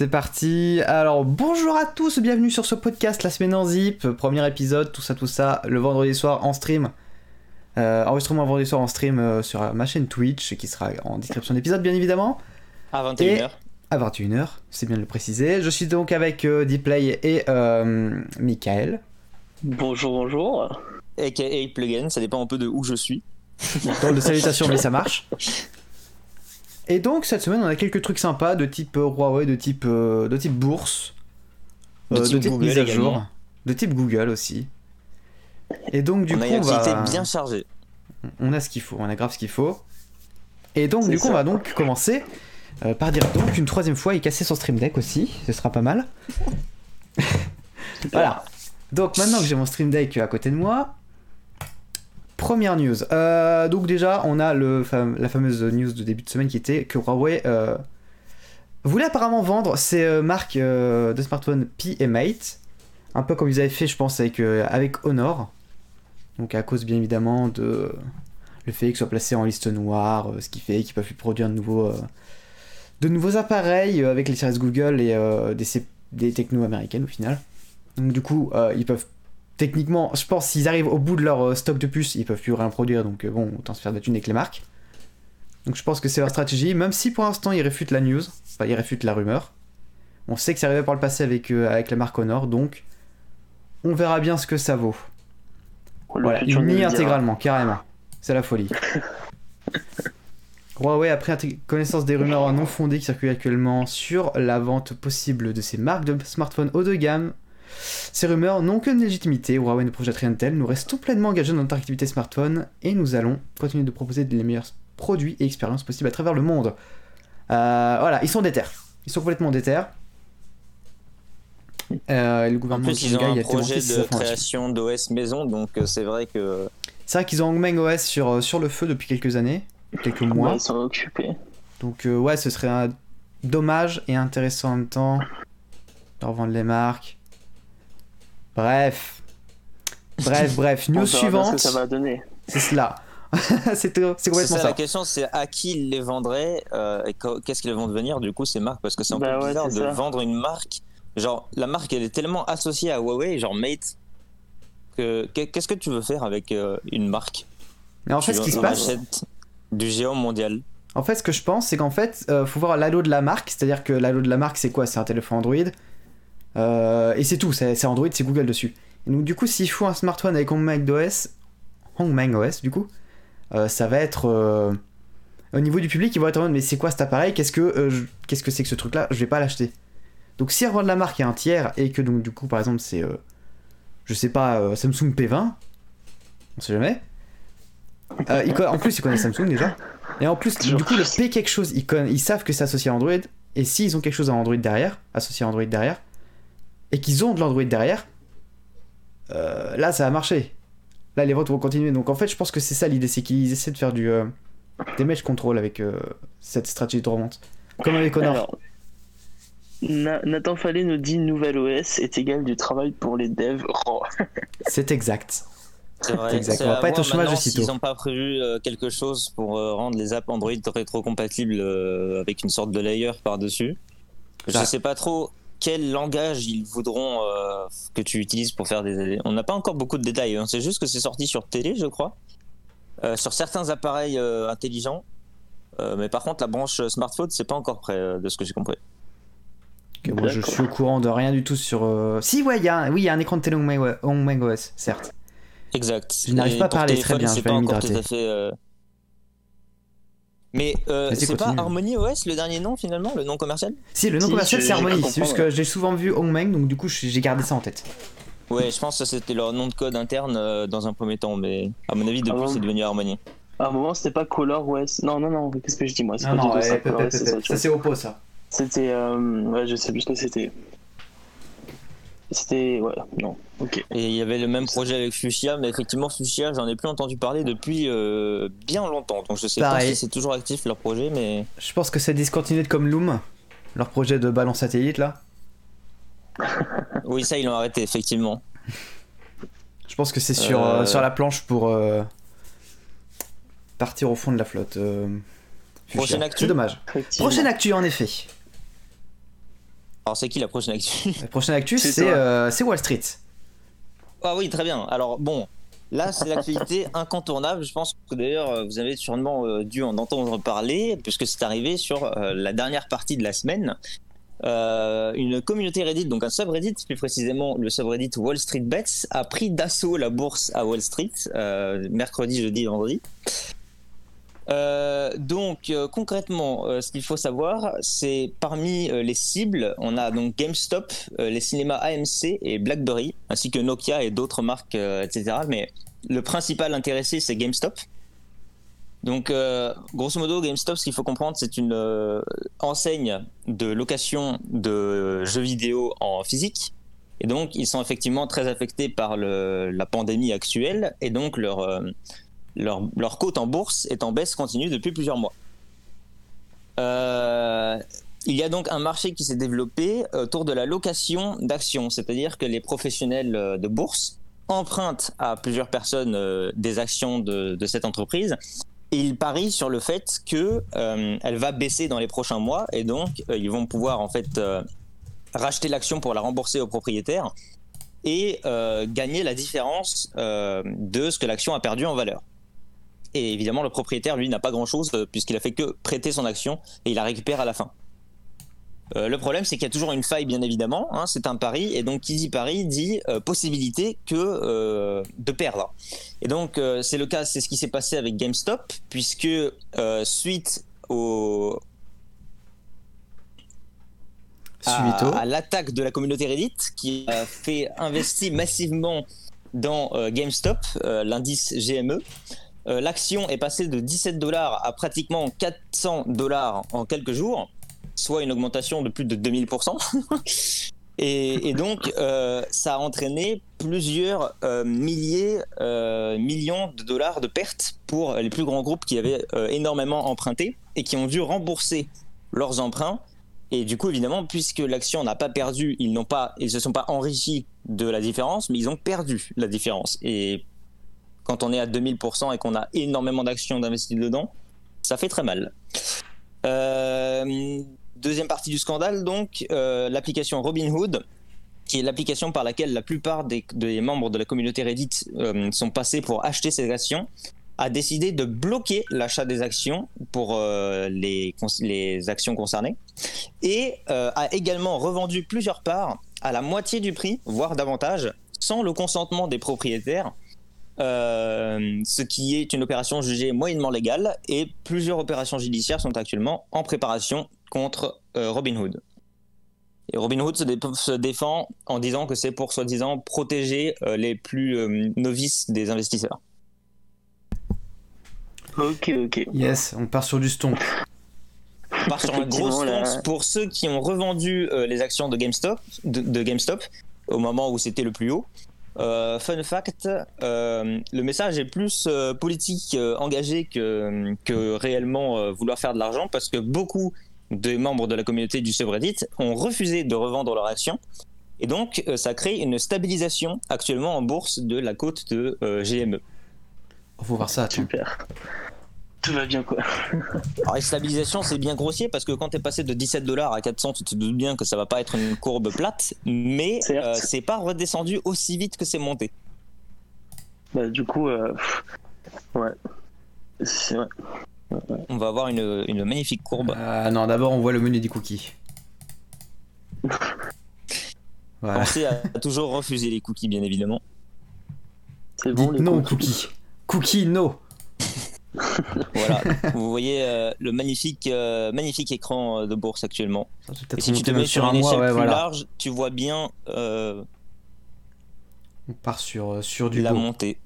C'est parti. Alors bonjour à tous, bienvenue sur ce podcast La semaine en zip, premier épisode, tout ça, tout ça, le vendredi soir en stream. Euh, enregistrement le vendredi soir en stream euh, sur ma chaîne Twitch qui sera en description d'épisode bien évidemment. À 21h. À 21h, c'est bien de le préciser. Je suis donc avec euh, Dplay et euh, Michael. Bonjour, bonjour. AKA Plugin, ça dépend un peu de où je suis. Dans de salutations, mais ça marche. Et donc cette semaine, on a quelques trucs sympas de type euh, Huawei, de type, euh, de type bourse, De euh, type Google mise à également. jour, de type Google aussi. Et donc du on coup, a on va... bien chargée. on a ce qu'il faut, on a grave ce qu'il faut. Et donc du coup, ça. on va donc commencer euh, par dire donc une troisième fois et casser son Stream Deck aussi, ce sera pas mal. Voilà. Donc maintenant que j'ai mon Stream Deck à côté de moi, première news. Euh, donc déjà, on a la fameuse news de début de semaine qui était que Huawei euh, voulait apparemment vendre ses euh, marques de smartphones Pi et Mate, un peu comme ils avaient fait, je pense, avec, Honor. Donc à cause bien évidemment de le fait qu'ils soient placés en liste noire, ce qui fait qu'ils peuvent plus produire de nouveaux, appareils avec les services Google et des, des technos américaines au final. Donc du coup, ils peuvent techniquement, je pense, s'ils arrivent au bout de leur euh, stock de puces, ils peuvent plus rien produire, donc euh, bon, autant se faire de la thune avec les marques. Donc je pense que c'est leur stratégie, même si pour l'instant ils réfutent la news, enfin ils réfutent la rumeur. On sait que c'est arrivé par le passé avec, euh, avec la marque Honor, donc on verra bien ce que ça vaut. Le Voilà, futur il nous nie le dira. intégralement, carrément. C'est la folie. Huawei a pris connaissance des rumeurs non fondées qui circulent actuellement sur la vente possible de ses marques de smartphones haut de gamme. Ces rumeurs n'ont qu'une légitimité, Huawei ne projette rien de tel, nous restons pleinement engagés dans notre activité smartphone et nous allons continuer de proposer les meilleurs produits et expériences possibles à travers le monde. Euh, voilà, ils sont déter. Ils sont complètement déter. Euh, le En gouvernement plus, ils ont un projet de création d'OS maison, donc euh, c'est vrai que C'est vrai qu'ils ont Hongmeng OS sur, sur le feu depuis quelques années, quelques Ouais, mois. ils sont occupés. Donc euh, ouais, ce serait un dommage et intéressant en même temps de revendre les marques. Bref. Bref, bref. News ce suivante, que ça va donner. c'est cela. c'est tout- c'est c'est complètement ça, ça. la question, c'est à qui ils les vendraient euh, et qu'est-ce qu'ils vont devenir du coup ces marques? Parce que c'est un Bah peu ouais, bizarre de ça. vendre une marque. Genre la marque elle est tellement associée à Huawei, genre Mate, que qu'est- qu'est-ce que tu veux faire avec euh, une marque? Mais en fait, Tu ce qui se passe, du géant mondial. en fait, ce que je pense, c'est qu'en fait, euh, faut voir l'halo de la marque. C'est-à-dire que l'halo de la marque, c'est quoi? C'est un téléphone Android. Euh, et c'est tout. C'est Android, c'est Google dessus. Et donc du coup, s'il faut un smartphone avec Hongmeng OS, OS, du coup, euh, ça va être euh, au niveau du public, ils vont être en mode mais c'est quoi cet appareil? Qu'est-ce que qu'est-ce que c'est que ce truc-là? Je vais pas l'acheter. Donc si revendent la marque à un tiers et que donc du coup, par exemple, c'est je sais pas Samsung P20, on sait jamais. En plus, ils connaissent Samsung déjà. Et en plus, du coup, le P quelque chose, ils, savent que c'est associé à Android. Et s'ils ont quelque chose à Android derrière, associé à Android derrière, et qu'ils ont de l'Android derrière, euh, là, ça va marcher. Là, les ventes vont continuer. Donc, en fait, je pense que c'est ça l'idée, c'est qu'ils essaient de faire du euh, damage control avec euh, cette stratégie de revente. Comme avec Honor. Alors, Nathan Fallet nous dit nouvelle OS est égal du travail pour les devs. Oh. C'est exact. C'est vrai. Exact, on va pas être au chômage aussitôt. S'ils n'ont pas prévu euh, quelque chose pour euh, rendre les apps Android rétro-compatibles euh, avec une sorte de layer par-dessus. Je Ça- sais pas trop quel langage ils voudront euh, que tu utilises pour faire des. On n'a pas encore beaucoup de détails. On sait juste que c'est sorti sur télé, je crois, Euh, sur certains appareils euh, intelligents. Euh, mais par contre, la branche smartphone, c'est pas encore prêt, euh, de ce que j'ai compris. Que moi, je suis au courant de rien du tout sur. euh, Si, ouais, il y, a un- oui, il y a un écran de télé Hongmeng OS, certes. Exact. Je n'arrive pas à parler très bien, c'est je vais pas encore tout à fait. Mais euh, c'est pas. Harmony OS le dernier nom finalement, le nom commercial? Si, le nom Si, commercial c'est Harmony. C'est juste que j'ai souvent vu Hongmeng, donc du coup, j'ai gardé ça en tête. Ouais, je pense que c'était leur nom de code interne euh, dans un premier temps, mais à mon avis, depuis, Ah bon c'est devenu Harmony. À un moment, c'était pas Color OS. Non, non, non, qu'est-ce que je dis moi? C'est Non, pas non, du tout ça. ouais, ça, c'est Oppo ça. C'était. euh, Ouais, je sais plus ce que c'était. C'était. Ouais, non, ok. Et il y avait le même projet avec Fuchsia, mais effectivement, Fuchsia, j'en ai plus entendu parler depuis euh, bien longtemps. Donc je sais Pareil. pas si c'est toujours actif leur projet, mais. Je pense que c'est discontinué de comme Loom, leur projet de ballon satellite là. Oui, ça, ils l'ont arrêté, effectivement. Je pense que c'est sur, Euh. euh, sur la planche pour euh, partir au fond de la flotte. euh. Prochaine actu C'est dommage. Prochaine actu en effet. Alors, c'est qui la prochaine actu La prochaine actu, C'est c'est toi. euh, c'est Wall Street. Ah oui, très bien. Alors, bon, là, c'est l'actualité incontournable. Je pense que d'ailleurs, euh, vous avez sûrement euh, dû en entendre parler, puisque c'est arrivé sur euh, la dernière partie de la semaine. Euh, une communauté Reddit, donc un subreddit, plus précisément le subreddit Wall Street Bets, a pris d'assaut la bourse à Wall Street, euh, mercredi, jeudi, vendredi. Euh, donc euh, concrètement, euh, ce qu'il faut savoir, c'est parmi les cibles, on a donc GameStop, les cinémas AMC et BlackBerry, ainsi que Nokia et d'autres marques, etc. Mais le principal intéressé, c'est GameStop. Donc, grosso modo, GameStop, ce qu'il faut comprendre, c'est une enseigne de location de jeux vidéo en physique. Et donc, ils sont effectivement très affectés par la pandémie actuelle. Et donc, leur, leur, leur cote en bourse est en baisse continue depuis plusieurs mois. Euh, il y a donc un marché qui s'est développé autour de la location d'actions, c'est-à-dire que les professionnels euh, de bourse empruntent à plusieurs personnes euh, des actions de, de cette entreprise et ils parient sur le fait que euh, elle va baisser dans les prochains mois et donc ils vont pouvoir en fait racheter l'action pour la rembourser au propriétaire et gagner la différence de ce que l'action a perdu en valeur. Et évidemment, le propriétaire, lui, n'a pas grand-chose euh, puisqu'il a fait que prêter son action et il la récupère à la fin. Euh, le problème, c'est qu'il y a toujours une faille, bien évidemment. hein, c'est un pari, et donc qui dit pari dit euh, possibilité que euh, de perdre. Et donc, c'est le cas, c'est ce qui s'est passé avec GameStop, puisque suite au, à, à l'attaque de la communauté Reddit qui a fait investir massivement dans GameStop, l'indice GME. Euh, L'action est passée de 17 dollars à pratiquement 400 dollars en quelques jours, soit une augmentation de plus de 2000%. Et, donc, euh, ça a entraîné plusieurs euh, milliers, millions de dollars de pertes pour les plus grands groupes qui avaient énormément emprunté et qui ont dû rembourser leurs emprunts et du coup, évidemment, puisque l'action n'a pas perdu, ils n'ont pas, ils se sont pas enrichis de la différence, mais ils ont perdu la différence. Et quand on est à 2000% et qu'on a énormément d'actions d'investis dedans, ça fait très mal. Euh, deuxième partie du scandale, donc, euh, l'application Robinhood, qui est l'application par laquelle la plupart des, membres de la communauté Reddit euh, sont passés pour acheter ces actions, a décidé de bloquer l'achat des actions pour les, actions concernées et a également revendu plusieurs parts à la moitié du prix, voire davantage, sans le consentement des propriétaires, euh, ce qui est une opération jugée moyennement légale et plusieurs opérations judiciaires sont actuellement en préparation contre euh, Robinhood. Et Robinhood se, dé- se défend en disant que c'est pour soi-disant protéger euh, les plus euh, novices des investisseurs. Ok, ok. Yes, on part sur du stomp. On part sur un gros stonks pour ceux qui ont revendu euh, les actions de GameStop, de, de GameStop au moment où c'était le plus haut. Euh, fun fact, euh, le message est plus euh, politique euh, engagé que, que réellement euh, vouloir faire de l'argent parce que beaucoup de membres de la communauté du subreddit ont refusé de revendre leurs actions et donc euh, ça crée une stabilisation actuellement en bourse de la cote de euh, GME. Faut voir ça, attends. Super. Tout va bien, quoi. Alors, la stabilisation, c'est bien grossier parce que quand tu es passé de 17 dollars à 400, tu te doutes bien que ça va pas être une courbe plate, mais Certes. euh, c'est pas redescendu aussi vite que c'est monté. Bah, du coup, euh, ouais. C'est ouais. On va avoir une, une magnifique courbe. Ah non, d'abord on voit le menu des cookies. Voilà. Pensez à toujours refuser les cookies, bien évidemment. C'est bon, Dites les non, cookies. cookie. Cookie, no. Voilà. Vous voyez euh, le magnifique, euh, magnifique écran euh, de bourse actuellement. Et si tu te mets sur un une mois, échelle ouais, plus voilà. large, tu vois bien euh, On part sur, sur du la beau. montée.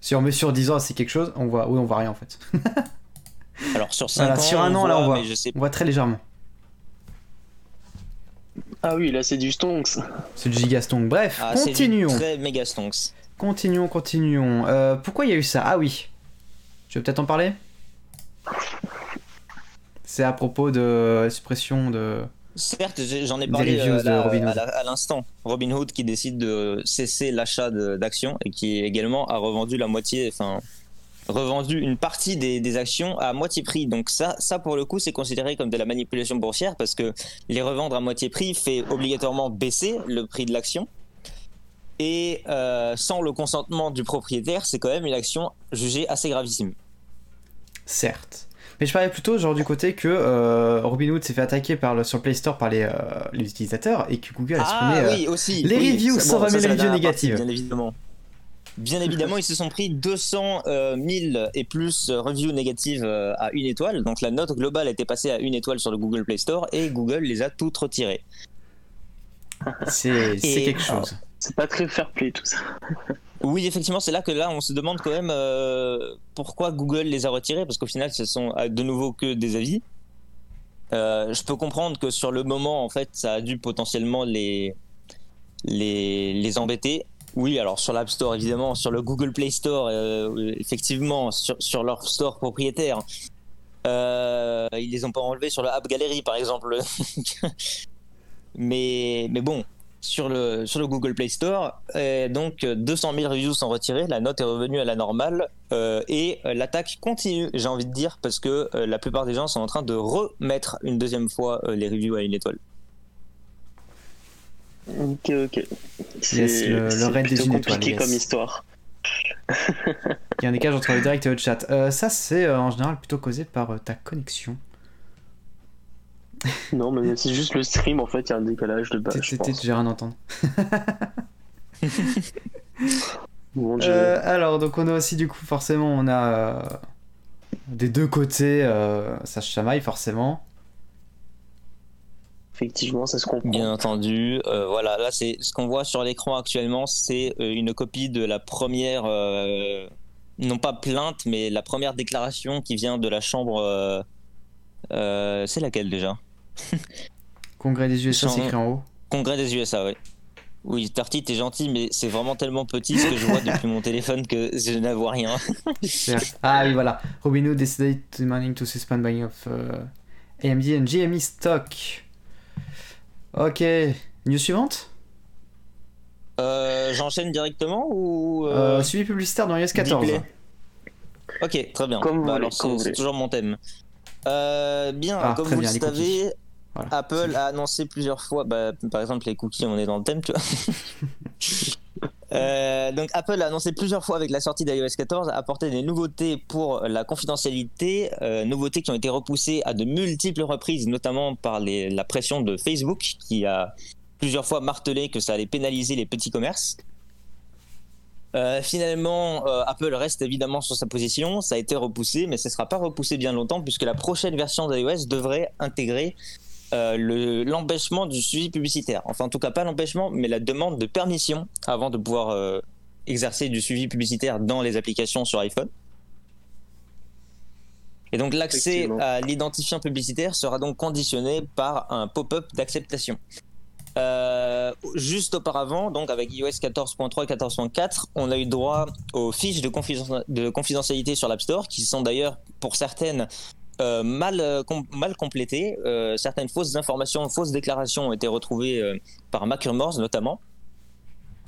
Si on met sur 10 ans, c'est quelque chose, on voit, oui, on voit rien en fait. Alors sur 5 Voilà, ans, sur un an, là, on voit. je sais On voit très légèrement. Ah oui, là, c'est du stonks. C'est du gigastonk. Bref, Ah, continuons. très méga stonks. Continuons, continuons. Euh, pourquoi il y a eu ça? Ah oui. Tu veux peut-être en parler? C'est à propos de suppression de. Certes, j'en ai parlé euh, à la- à l'instant. Robinhood qui décide de cesser l'achat d'actions et qui également a revendu la moitié, enfin revendu une partie des, des, actions à moitié prix. Donc ça, ça pour le coup, c'est considéré comme de la manipulation boursière parce que les revendre à moitié prix fait obligatoirement baisser le prix de l'action. Et euh, sans le consentement du propriétaire, c'est quand même une action jugée assez gravissime. Certes. Mais je parlais plutôt genre du côté que euh, Robinhood s'est fait attaquer par le, sur le Play Store par les, euh, les utilisateurs et que Google a ah, exprimé oui, aussi, les oui, reviews ça- sans bon, ça, remettre c'est les la reviews dernière partie, négatives. Bien évidemment. Bien évidemment, ils se sont pris 200 euh, 000 et plus euh, reviews négatives euh, à une étoile. Donc la note globale était passée à une étoile sur le Google Play Store et Google les a toutes retirées. C'est quelque chose. C'est pas très fair play tout ça. Oui, effectivement, c'est là que là, on se demande quand même euh, pourquoi Google les a retirés, parce qu'au final, ce sont euh, de nouveau que des avis. Euh, je peux comprendre que sur le moment, en fait, ça a dû potentiellement les, les, les embêter. Oui, alors sur l'App Store, évidemment, sur le Google Play Store, effectivement, sur, sur leur store propriétaire. Ils les ont pas enlevés sur le App Gallery, par exemple. mais, mais bon, sur le, sur le Google Play Store. Et donc, euh, 200 000 reviews sont retirées, la note est revenue à la normale euh, et euh, l'attaque continue, j'ai envie de dire, parce que euh, la plupart des gens sont en train de remettre une deuxième fois euh, les reviews à une étoile. Ok, ok. C'est Yes, le- raid des compliqué étoile, yes. comme histoire. Il y a un décalage entre le direct et le chat. Euh, ça, c'est euh, en général plutôt causé par euh, ta connexion. Non, mais c'est juste le stream en fait, il y a un décalage de base. Pense. J'ai rien à entendre. Bon, je- Euh, alors, donc on a aussi du coup, forcément, on a euh, des deux côtés, euh, ça se chamaille forcément. Effectivement, ça se comprend. Bien entendu, euh, voilà, là c'est ce qu'on voit sur l'écran actuellement, c'est euh, une copie de la première, euh, non pas plainte, mais la première déclaration qui vient de la chambre. euh, euh, c'est laquelle déjà? Congrès des USA, c'est écrit en haut. Congrès des USA, oui. Oui, Tarty, t'es gentil, mais c'est vraiment tellement petit ce que je vois depuis mon téléphone que je ne vois rien. Ah oui, voilà. Robinhood decided to morning to suspend buying of euh, AMD and GME stock. Ok. News suivante? Euh, J'enchaîne directement ou Euh, euh, Suivi publicitaire dans iOS 14. Deeply. Ok, très bien. Comme vous Bah, alors, c'est toujours mon thème. Euh, bien, Ah, comme vous bien, le savez, Voilà. Apple a annoncé plusieurs fois, bah, par exemple les cookies, on est dans le thème, tu vois. Euh, donc Apple a annoncé plusieurs fois avec la sortie d'iOS 14 apporter des nouveautés pour la confidentialité, euh, nouveautés qui ont été repoussées à de multiples reprises, notamment par les- la pression de Facebook qui a plusieurs fois martelé que ça allait pénaliser les petits commerces. Euh, finalement, euh, Apple reste évidemment sur sa position. Ça a été repoussé, mais ce ne sera pas repoussé bien longtemps puisque la prochaine version d'iOS devrait intégrer euh, le- l'empêchement du suivi publicitaire. Enfin, en tout cas, pas l'empêchement, mais la demande de permission avant de pouvoir euh, exercer du suivi publicitaire dans les applications sur iPhone. Et donc, l'accès à l'identifiant publicitaire sera donc conditionné par un pop-up d'acceptation. Euh, juste auparavant, donc avec iOS 14.3 et 14.4, on a eu droit aux fiches de confidentialité sur l'App Store, qui sont d'ailleurs pour certaines euh, mal, euh, com- mal. Euh, certaines fausses informations, fausses déclarations ont été retrouvées euh, par McRumors notamment.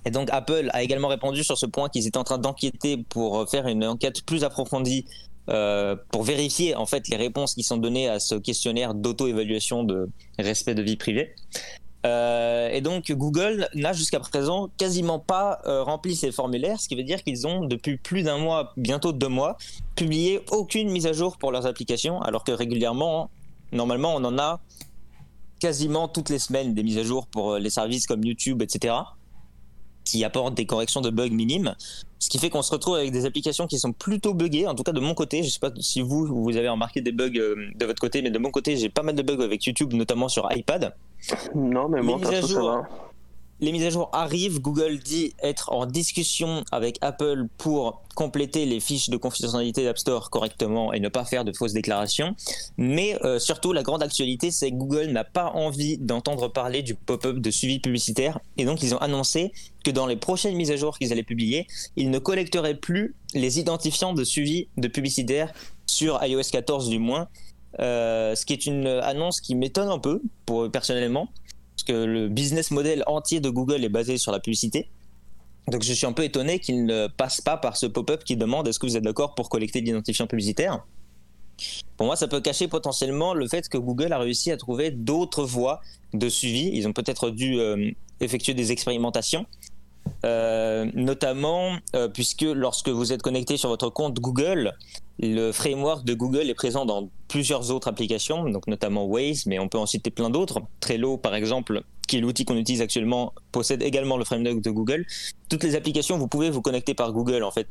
Et donc Apple a également répondu sur ce point qu'ils étaient en train d'enquêter pour faire une enquête plus approfondie pour vérifier en fait les réponses qui sont données à ce questionnaire d'auto-évaluation de respect de vie privée. Euh, et donc Google n'a jusqu'à présent quasiment pas euh, rempli ces formulaires, ce qui veut dire qu'ils ont depuis plus d'un mois, bientôt deux mois, publié aucune mise à jour pour leurs applications, alors que régulièrement, normalement, on en a quasiment toutes les semaines des mises à jour pour euh, les services comme YouTube, etc., qui apportent des corrections de bugs minimes. Ce qui fait qu'on se retrouve avec des applications qui sont plutôt buggées, en tout cas de mon côté. Je sais pas si vous, vous avez remarqué des bugs de votre côté, mais de mon côté, j'ai pas mal de bugs avec YouTube, notamment sur iPad. Non, mais moi, ça va. Les mises à jour arrivent. Google dit être en discussion avec Apple pour compléter les fiches de confidentialité d'App Store correctement et ne pas faire de fausses déclarations. Mais euh, surtout, la grande actualité, c'est que Google n'a pas envie d'entendre parler du pop-up de suivi publicitaire. Et donc, ils ont annoncé que dans les prochaines mises à jour qu'ils allaient publier, ils ne collecteraient plus les identifiants de suivi de publicitaire sur iOS 14 du moins. Euh, ce qui est une annonce qui m'étonne un peu, pour, personnellement parce que le business model entier de Google est basé sur la publicité. Donc je suis un peu étonné qu'il ne passe pas par ce pop-up qui demande est-ce que vous êtes d'accord pour collecter l'identifiant publicitaire? Pour moi, ça peut cacher potentiellement le fait que Google a réussi à trouver d'autres voies de suivi. Ils ont peut-être dû euh, effectuer des expérimentations. Euh, notamment euh, puisque lorsque vous êtes connecté sur votre compte Google, le framework de Google est présent dans plusieurs autres applications, donc notamment Waze, mais on peut en citer plein d'autres. Trello, par exemple, qui est l'outil qu'on utilise actuellement, possède également le framework de Google. Toutes les applications, vous pouvez vous connecter par Google, en fait,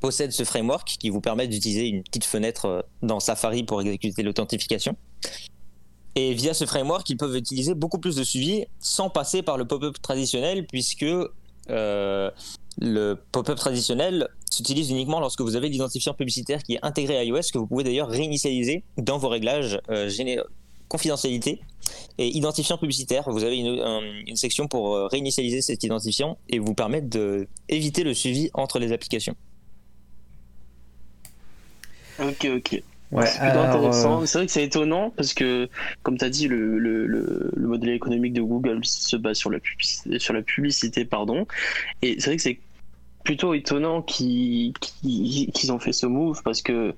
possèdent ce framework qui vous permet d'utiliser une petite fenêtre euh, dans Safari pour exécuter l'authentification. Et via ce framework, ils peuvent utiliser beaucoup plus de suivi sans passer par le pop-up traditionnel, puisque euh, le pop-up traditionnel s'utilise uniquement lorsque vous avez l'identifiant publicitaire qui est intégré à iOS, que vous pouvez d'ailleurs réinitialiser dans vos réglages euh, confidentialité et identifiant publicitaire. Vous avez une, section pour euh, réinitialiser cet identifiant et vous permettre d'éviter le suivi entre les applications. Ok, ok. Ouais, c'est intéressant. Euh, c'est vrai que c'est étonnant parce que, comme tu as dit, le, le, le, modèle économique de Google se base sur la publicité, sur la publicité pardon. Et c'est vrai que c'est plutôt étonnant qu'ils ont fait ce move parce que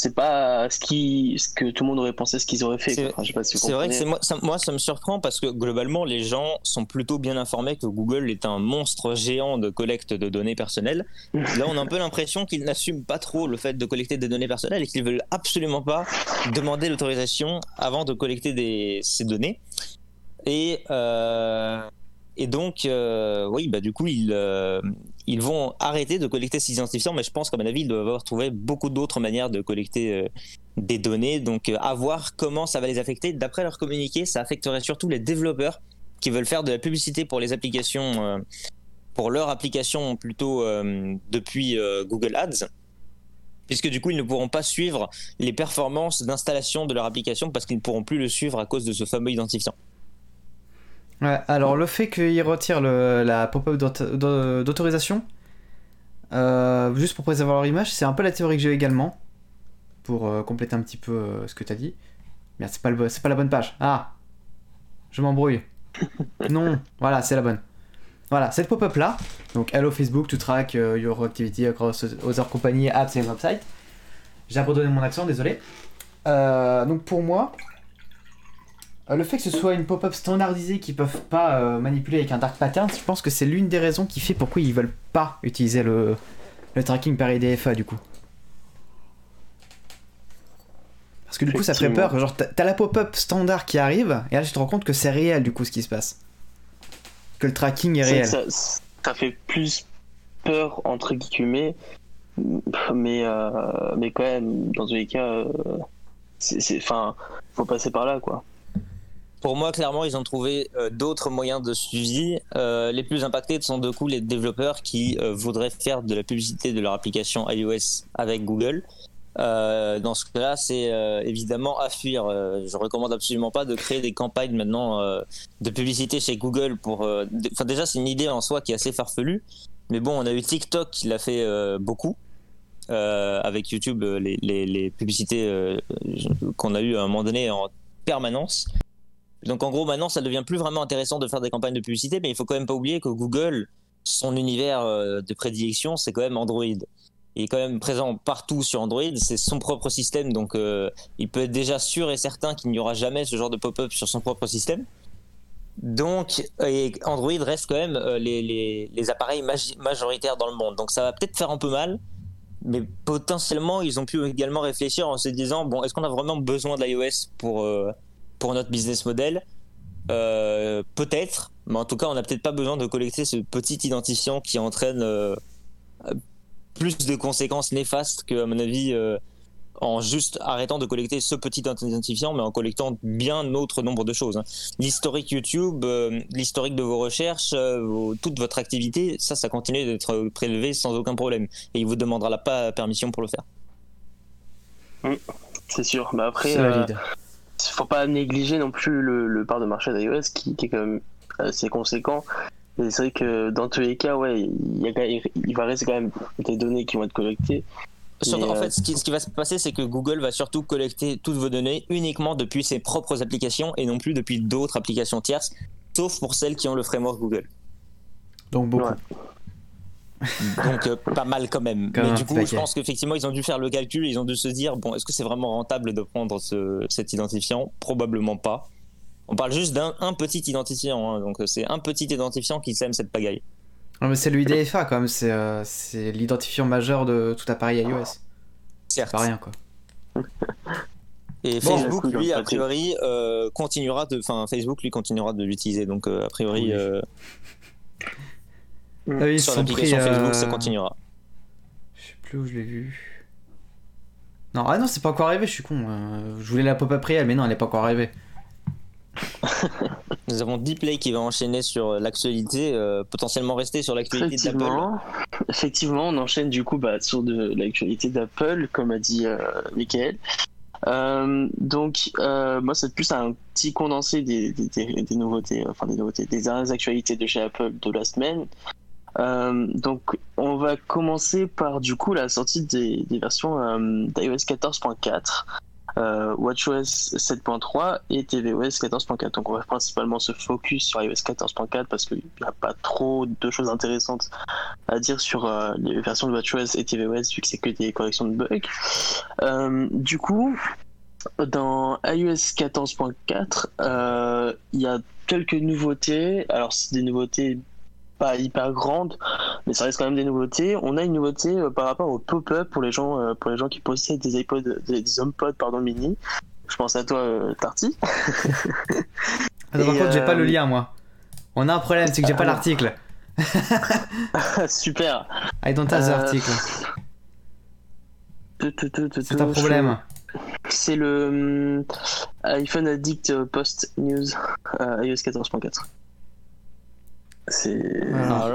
c'est pas ce, qui, ce que tout le monde aurait pensé, ce qu'ils auraient fait. C'est vrai que moi ça, moi, ça me surprend parce que globalement, les gens sont plutôt bien informés que Google est un monstre géant de collecte de données personnelles. Là, on a un peu l'impression qu'ils n'assument pas trop le fait de collecter des données personnelles et qu'ils veulent absolument pas demander l'autorisation avant de collecter des, ces données. Et euh, et donc, euh, oui, bah, du coup, ils, euh, ils vont arrêter de collecter ces identifiants, mais je pense qu'à mon avis, ils doivent avoir trouvé beaucoup d'autres manières de collecter euh, des données. Donc, à voir comment ça va les affecter. D'après leur communiqué, ça affecterait surtout les développeurs qui veulent faire de la publicité pour les applications, pour leur application plutôt depuis Google Ads puisque du coup ils ne pourront pas suivre les performances d'installation de leur application parce qu'ils ne pourront plus le suivre à cause de ce fameux identifiant. Ouais, alors le fait qu'il retire la pop-up d'autorisation, euh, juste pour préserver leur image, c'est un peu la théorie que j'ai également, pour euh, compléter un petit peu euh, ce que tu as dit. Mais c'est pas, pas la bonne page. Ah Je m'embrouille. non, voilà, c'est la bonne. Voilà, cette pop-up là, donc Hello Facebook to track your activity across other company, apps and websites. J'ai abandonné mon accent, désolé. donc pour moi, le fait que ce soit une pop-up standardisée qu'ils peuvent pas euh, manipuler avec un dark pattern, je pense que c'est l'une des raisons qui fait pourquoi ils veulent pas utiliser le, tracking par IDFA du coup. Parce que du coup ça ferait peur, genre t'as la pop-up standard qui arrive, et là tu te rends compte que c'est réel du coup ce qui se passe. Que le tracking est, réel. Ça, fait plus peur entre guillemets, mais, euh, mais quand même, dans tous les cas, c'est, enfin, faut passer par là quoi. Pour moi, clairement, ils ont trouvé euh, d'autres moyens de suivi. Euh, les plus impactés sont de coup les développeurs qui euh, voudraient faire de la publicité de leur application iOS avec Google. dans ce cas-là, c'est évidemment à fuir. je recommande absolument pas de créer des campagnes maintenant de publicité chez Google pour. Enfin, déjà, c'est une idée en soi qui est assez farfelue. Mais bon, on a eu TikTok qui l'a fait beaucoup. avec YouTube, les, les, publicités qu'on a eu à un moment donné en permanence. Donc en gros, maintenant, ça devient plus vraiment intéressant de faire des campagnes de publicité, mais il faut quand même pas oublier que Google, son univers euh, de prédilection, c'est quand même Android. Il est quand même présent partout sur Android, c'est son propre système, donc euh, il peut être déjà sûr et certain qu'il n'y aura jamais ce genre de pop-up sur son propre système. Donc, et Android reste quand même euh, les, appareils majoritaires dans le monde. Donc ça va peut-être faire un peu mal, mais potentiellement, ils ont pu également réfléchir en se disant, bon, est-ce qu'on a vraiment besoin de l'iOS pour pour notre business model euh, Peut-être, mais en tout cas, on n'a peut-être pas besoin de collecter ce petit identifiant qui entraîne euh, plus de conséquences néfastes que, à mon avis, euh, en juste arrêtant de collecter ce petit identifiant, mais en collectant bien autre nombre de choses. Hein. L'historique YouTube, l'historique de vos recherches, toute votre activité, ça, ça continue d'être prélevé sans aucun problème. Et il vous demandera la pas permission pour le faire. Mmh, c'est sûr. Mais après, faut pas négliger non plus le, le part de marché d'iOS qui, qui, est quand même assez conséquent. Et c'est vrai que dans tous les cas, ouais, il, y a, il va rester quand même des données qui vont être collectées. en fait, ce qui, ce qui, va se passer, c'est que Google va surtout collecter toutes vos données uniquement depuis ses propres applications et non plus depuis d'autres applications tierces, sauf pour celles qui ont le framework Google. Donc beaucoup. Donc euh, pas mal quand même. mais du coup, je pense qu'effectivement, ils ont dû faire le calcul, ils ont dû se dire, bon, est-ce que c'est vraiment rentable de prendre ce, cet identifiant? Probablement pas. On parle juste d'un petit identifiant, hein, donc c'est un petit identifiant qui sème cette pagaille. Non, mais c'est le IDFA quand même, c'est euh, l'identifiant majeur de tout appareil iOS. Certes. Pas rien quoi. Et Facebook, lui, a priori, euh, continuera de, enfin, Facebook, lui, continuera de l'utiliser. Donc, a priori, ah sur l'application Facebook, ça continuera. Je sais plus où je l'ai vu. Non, ah non, c'est pas encore arrivé, je suis con. Euh, je voulais la pop-up réelle, mais non, elle est pas encore arrivée. Nous avons Dplay qui va enchaîner sur l'actualité, euh, potentiellement rester sur l'actualité d'Apple. Effectivement, on enchaîne du coup bah, sur de l'actualité d'Apple, comme a dit euh, Michael. donc, moi, c'est plus un petit condensé des, des, des, nouveautés, enfin des nouveautés, des dernières actualités de chez Apple de la semaine. Euh, donc, on va commencer par du coup la sortie des, versions euh, d'iOS 14.4, euh, WatchOS 7.3 et tvOS 14.4. Donc, on va principalement se focus sur iOS 14.4 parce qu'il n'y a pas trop de choses intéressantes à dire sur les versions de WatchOS et tvOS vu que c'est que des corrections de bugs. du coup, dans iOS 14.4, il y a quelques nouveautés. Alors, c'est des nouveautés pas hyper grande, mais ça reste quand même des nouveautés. On a une nouveauté euh, par rapport au pop-up pour les gens euh, pour les gens qui possèdent des iPods, des, HomePod pardon mini. Je pense à toi, euh, Tarty. par contre, j'ai pas le lien moi. On a un problème, c'est que j'ai pas ah. l'article. Super. I don't have l'article. C'est un problème. C'est le iPhone Addict Post News iOS 14.4.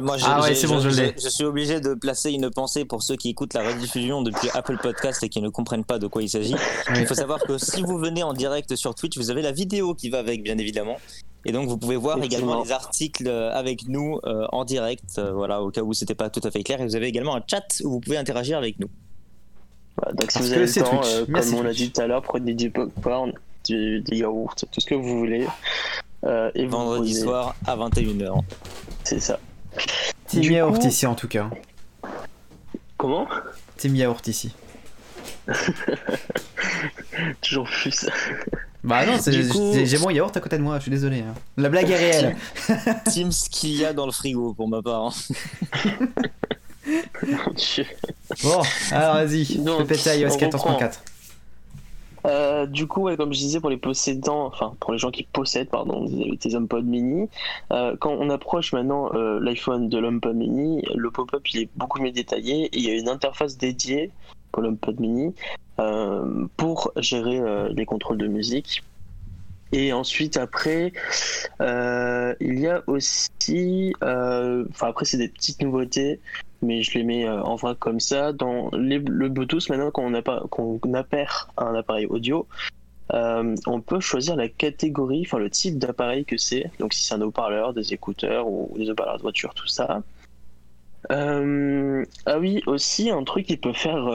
Moi, ah ouais, c'est bon, je, je, je, suis obligé de placer une pensée pour ceux qui écoutent la rediffusion depuis Apple Podcast et qui ne comprennent pas de quoi il s'agit. Il faut savoir que si vous venez en direct sur Twitch, vous avez la vidéo qui va avec, bien évidemment. Et donc, vous pouvez voir également les articles avec nous euh, en direct, euh, voilà, au cas où c'était pas tout à fait clair. Et vous avez également un chat où vous pouvez interagir avec nous. donc, si vous avez le temps, euh, comme on l'a dit tout à l'heure, prenez du popcorn, du, du yaourt, tout ce que vous voulez. Et vendredi soir à 21h. C'est ça. Team Yaourt ici en tout cas. Comment? Team Yaourt ici. Toujours plus. Bah non, j'ai mon yaourt à côté de moi, je suis désolé. Hein. La blague est réelle. Team ce qu'il y a dans le frigo pour ma part. Hein. bon, alors vas-y, je peux péter iOS 14.4. Euh, du coup, comme je disais, pour les possédants, enfin pour les gens qui possèdent, pardon, des HomePod mini, euh, quand on approche maintenant euh, l'iPhone de l'HomePod mini, le pop-up il est beaucoup mieux détaillé et il y a une interface dédiée pour l'HomePod mini pour gérer les contrôles de musique. Et ensuite, après, il y a aussi, enfin après c'est des petites nouveautés mais je les mets euh, en vrai comme ça. Dans le Bluetooth, maintenant, qu'on appare un appareil audio, euh, on peut choisir la catégorie, enfin le type d'appareil que c'est. Donc si c'est un haut-parleur, des écouteurs ou des haut-parleurs de voiture, tout ça. Euh, ah oui, aussi un truc qui peut faire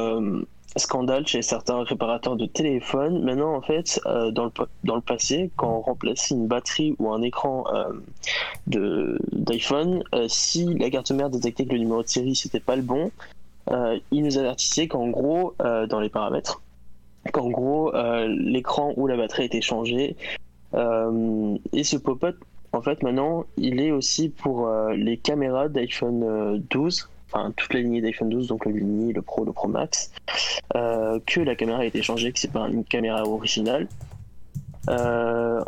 scandale chez certains réparateurs de téléphones. Maintenant, en fait, euh, dans, le, passé, quand on remplaçait une batterie ou un écran euh, d'iPhone, euh, si la carte mère détectait que le numéro de série c'était pas le bon, il nous avertissait qu'en gros, dans les paramètres, qu'en gros, l'écran ou la batterie était changé. et ce pop-up, en fait, maintenant, il est aussi pour les caméras d'iPhone 12 enfin toute la lignée d'iPhone 12, donc le Mini, le Pro, le Pro Max, euh, que la caméra a été changée, que c'est pas une caméra originale. Euh,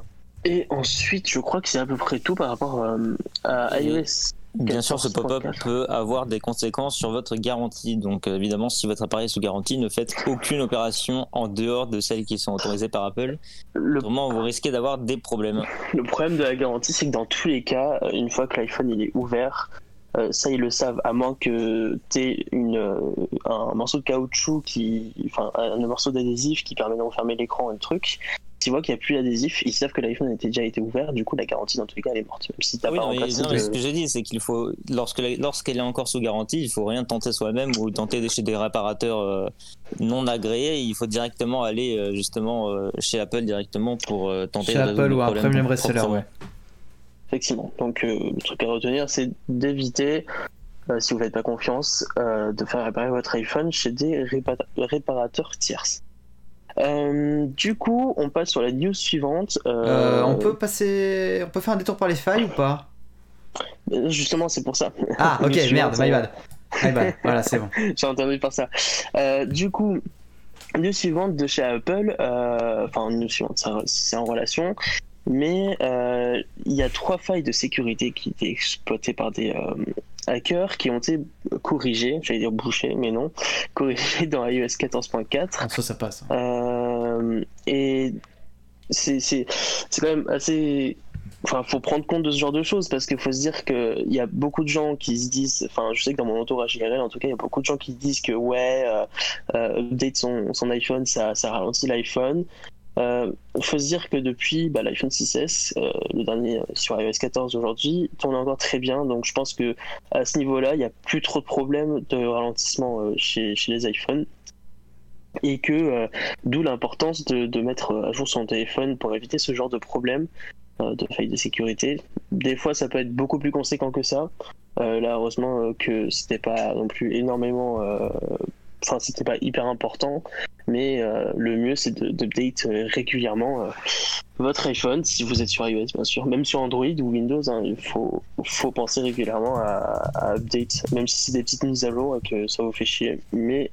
et ensuite, je crois que c'est à peu près tout par rapport euh, à iOS. Bien sûr, ce pop-up peut avoir des conséquences sur votre garantie. Donc, évidemment, si votre appareil est sous garantie, ne faites aucune opération en dehors de celles qui sont autorisées par Apple. Le... Autrement, vous risquez d'avoir des problèmes. Le problème de la garantie, c'est que dans tous les cas, une fois que l'iPhone il est ouvert, euh, ça ils le savent, à moins que tu aies une, euh, un morceau de caoutchouc, qui, enfin un morceau d'adhésif qui permet d'enfermer l'écran et le truc. Tu vois qu'il n'y a plus d'adhésif, ils savent que l'iPhone a déjà été ouvert, du coup la garantie dans tous les cas elle est morte. Même si oui, pas non, ce que j'ai dit, c'est qu'il faut, lorsqu'elle est encore sous garantie, il faut rien tenter soi-même ou tenter chez des réparateurs euh, non agréés. Il faut directement aller justement chez Apple directement pour tenter chez Apple ou un premium reseller, ouais effectivement. Donc, euh, le truc à retenir, c'est d'éviter si vous ne faites pas confiance, de faire réparer votre iPhone chez des réparateurs tierces. du coup, on passe sur la news suivante. on peut passer, on peut faire un détour par les failles ou pas? Justement, c'est pour ça. Ah, ok, merde, my bad. voilà, c'est bon. J'ai entendu par ça. du coup, News suivante de chez Apple, euh, enfin news suivante, c'est en relation, mais euh, il y a trois failles de sécurité qui étaient exploitées par des euh, hackers qui ont été corrigées, j'allais dire bouchées, mais non, corrigées dans iOS 14.4. Ah, ça, ça passe. et c'est quand même assez Enfin, faut prendre compte de ce genre de choses parce qu'il faut se dire qu'il y a beaucoup de gens qui se disent, enfin, je sais que dans mon entourage IRL, en tout cas, il y a beaucoup de gens qui disent que ouais, euh, euh update son, son, iPhone, ça, ça ralentit l'iPhone. Euh, faut se dire que depuis bah, l'iPhone 6S, euh, le dernier sur iOS 14 aujourd'hui, tourne encore très bien. Donc je pense que à ce niveau-là, il n'y a plus trop de problèmes de ralentissement chez, chez les iPhones et que d'où l'importance de, de, mettre à jour son téléphone pour éviter ce genre de problème. Euh, de failles de sécurité. Des fois, ça peut être beaucoup plus conséquent que ça. Euh, là, heureusement euh, que c'était pas non plus énormément. Enfin, c'était pas hyper important, mais le mieux c'est d'update régulièrement votre iPhone si vous êtes sur iOS, bien sûr. Même sur Android ou Windows, hein, il faut, faut penser régulièrement à, à update, même si c'est des petites mises à jour et que ça vous fait chier. Mais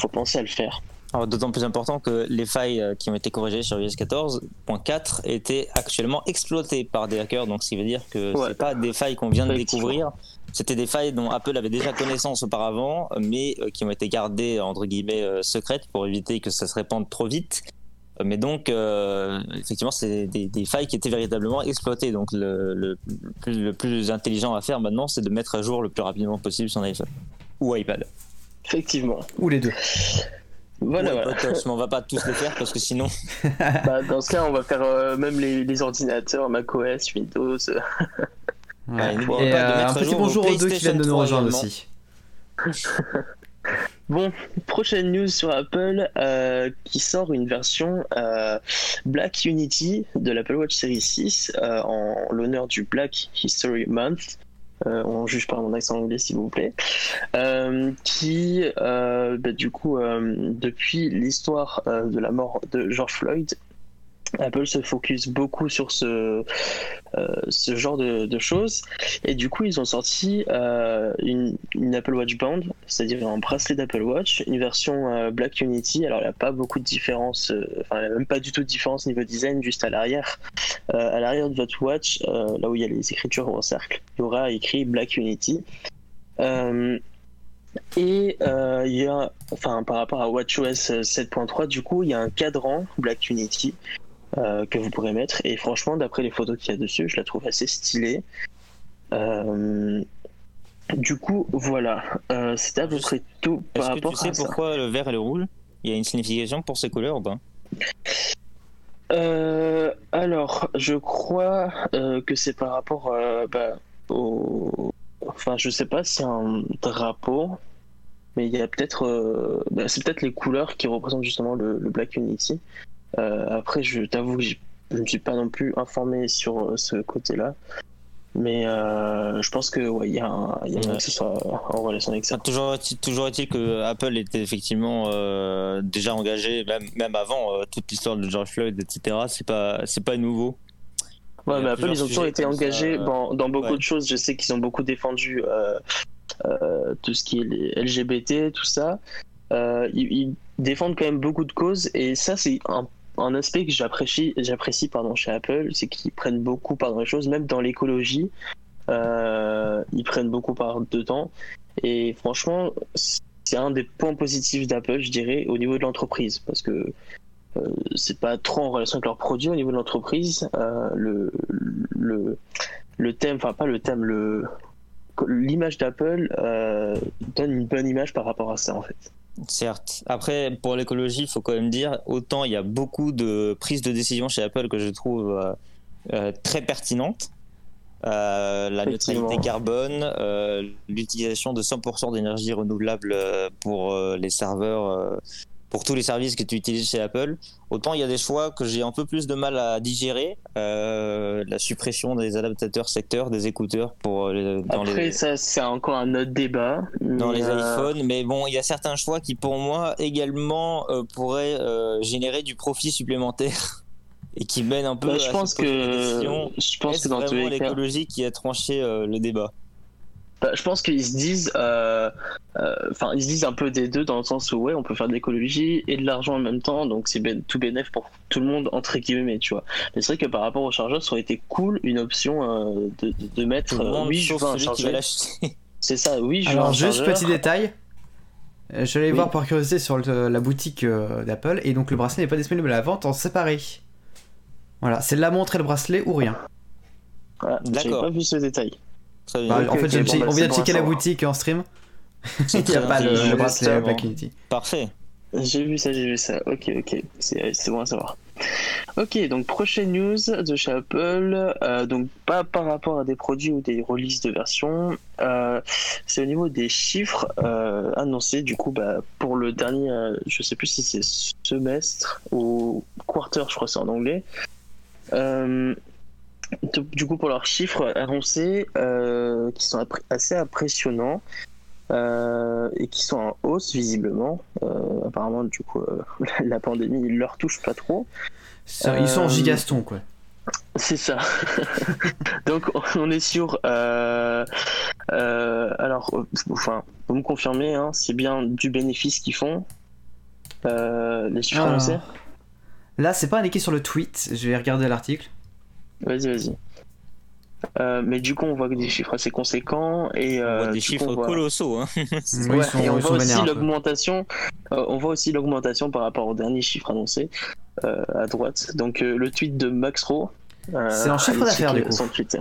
faut penser à le faire. D'autant plus important que les failles euh, qui ont été corrigées sur iOS 14.4 étaient actuellement exploitées par des hackers, donc ce qui veut dire que ce c'est pas des failles qu'on vient de découvrir, c'était des failles dont Apple avait déjà connaissance auparavant, mais euh, qui ont été gardées entre guillemets euh, secrètes pour éviter que ça se répande trop vite. Mais donc, effectivement, c'est des, failles qui étaient véritablement exploitées. Donc, le, le, plus, le plus intelligent à faire maintenant, c'est de mettre à jour le plus rapidement possible son iPhone ou iPad. Effectivement. Ou les deux. Voilà, on va pas tous les faire parce que sinon. bah, dans ce cas, on va faire euh, même les, les, ordinateurs, macOS, Windows. ouais, et, euh, un petit bonjour aux deux qui viennent de nous rejoindre aussi. bon, prochaine news sur Apple euh, qui sort une version Black Unity de l'Apple Watch Series 6 en l'honneur du Black History Month. Euh, on juge par mon accent anglais s'il vous plaît, euh, qui euh, bah, du coup depuis l'histoire de la mort de George Floyd Apple se focus beaucoup sur ce, euh, ce genre de, choses. Et du coup, ils ont sorti euh, une, Apple Watch Band, c'est-à-dire un bracelet d'Apple Watch, une version euh, Black Unity. Alors, il n'y a pas beaucoup de différence, enfin, il n'y a même pas du tout de différence niveau design, juste à l'arrière. à l'arrière de votre watch, là où il y a les écritures en cercle, il y aura écrit Black Unity. Et il y a, enfin, par rapport à WatchOS 7.3, du coup, il y a un cadran Black Unity euh, que vous pourrez mettre. Et franchement, d'après les photos qu'il y a dessus, je la trouve assez stylée. Euh, du coup, voilà. Euh, C'était à peu près tout par rapport que tu sais pourquoi le vert et le rouge? Il y a une signification pour ces couleurs ou pas? Alors, je crois que c'est par rapport bah, au. Enfin, je sais pas si c'est un drapeau, mais il y a peut-être. Bah, c'est peut-être les couleurs qui représentent justement le Black Unity. Euh, après, je t'avoue que je ne suis pas non plus informé sur euh, ce côté-là. Mais euh, je pense que il y a, un, y a que ce soit en relation avec ça. Toujours, toujours est-il que Apple était effectivement déjà engagé, même, même avant toute l'histoire de George Floyd, etc. C'est pas c'est pas nouveau. Ouais, mais Apple ils ont toujours été engagés dans, dans, beaucoup de choses. Je sais qu'ils ont beaucoup défendu tout ce qui est LGBT, tout ça. Ils, ils, défendent quand même beaucoup de causes et ça c'est un un aspect que j'apprécie, j'apprécie pardon, chez Apple, c'est qu'ils prennent beaucoup part dans les choses, même dans l'écologie, euh, ils prennent beaucoup part dedans. Et franchement, c'est un des points positifs d'Apple, je dirais, au niveau de l'entreprise, parce que euh, c'est pas trop en relation avec leurs produits au niveau de l'entreprise. Euh, le, le, le thème, enfin pas le thème, le l'image d'Apple donne une bonne image par rapport à ça en fait. Certes. Après, pour l'écologie, il faut quand même dire, autant il y a beaucoup de prises de décision chez Apple que je trouve euh, euh, très pertinentes. Euh, la neutralité carbone, l'utilisation de 100% d'énergie renouvelable pour les serveurs, pour tous les services que tu utilises chez Apple. Autant il y a des choix que j'ai un peu plus de mal à digérer. Euh, la suppression des adaptateurs secteurs, des écouteurs pour les, dans Après, ça c'est encore un autre débat. Dans les euh, iPhones, mais bon, il y a certains choix qui pour moi également euh, pourraient générer du profit supplémentaire. Et qui mènent un peu bah, je à pense que je pense que dans tous les l'écologie qui a tranché le débat? Bah, je pense qu'ils se disent, euh, euh, enfin, ils se disent un peu des deux dans le sens où ouais, on peut faire de l'écologie et de l'argent en même temps, donc c'est tout bénéf pour tout le monde entre guillemets, tu vois. Mais c'est vrai que par rapport au chargeur, ça aurait été cool une option euh, de, de, mettre oui, je veux un chargeur. C'est ça, oui, je Alors juste petit détail. Je suis allé voir par curiosité sur la boutique d'Apple et donc le bracelet n'est pas disponible à la vente en séparé. Voilà, c'est la montre et le bracelet ou rien. Voilà, D'accord. pas vu ce détail. Bah, en fait, on vient de checker la boutique en stream. Il n'y a pas le, le bracelet Black Unity. Parfait. J'ai vu ça, j'ai vu ça. Ok, ok, c'est bon à savoir. Ok, donc prochaine news de chez Apple, euh, donc pas par rapport à des produits ou des releases de versions, euh, c'est au niveau des chiffres euh, annoncés. Du coup, bah, pour le dernier, je sais plus si c'est semestre ou quarter, je crois c'est en anglais. Du coup, pour leurs chiffres annoncés, euh, qui sont assez impressionnants euh, et qui sont en hausse visiblement. Euh, apparemment, du coup, la pandémie, ils leur touche pas trop. ils sont en gigaston, quoi. C'est ça. Donc, on est sur. alors, enfin, vous me confirmez, hein, c'est bien du bénéfice qu'ils font. les chiffres ah. annoncés? Là, c'est pas indiqué sur le tweet. Je vais regarder l'article. Vas-y, vas-y. Euh, mais du coup, on voit des chiffres assez conséquents et euh, des chiffres colossaux. Hein. et on voit aussi l'augmentation. Euh, on voit aussi l'augmentation par rapport aux derniers chiffres annoncés à droite. Donc le tweet de Max Rowe. c'est un chiffre d'affaires du coup. Son Twitter.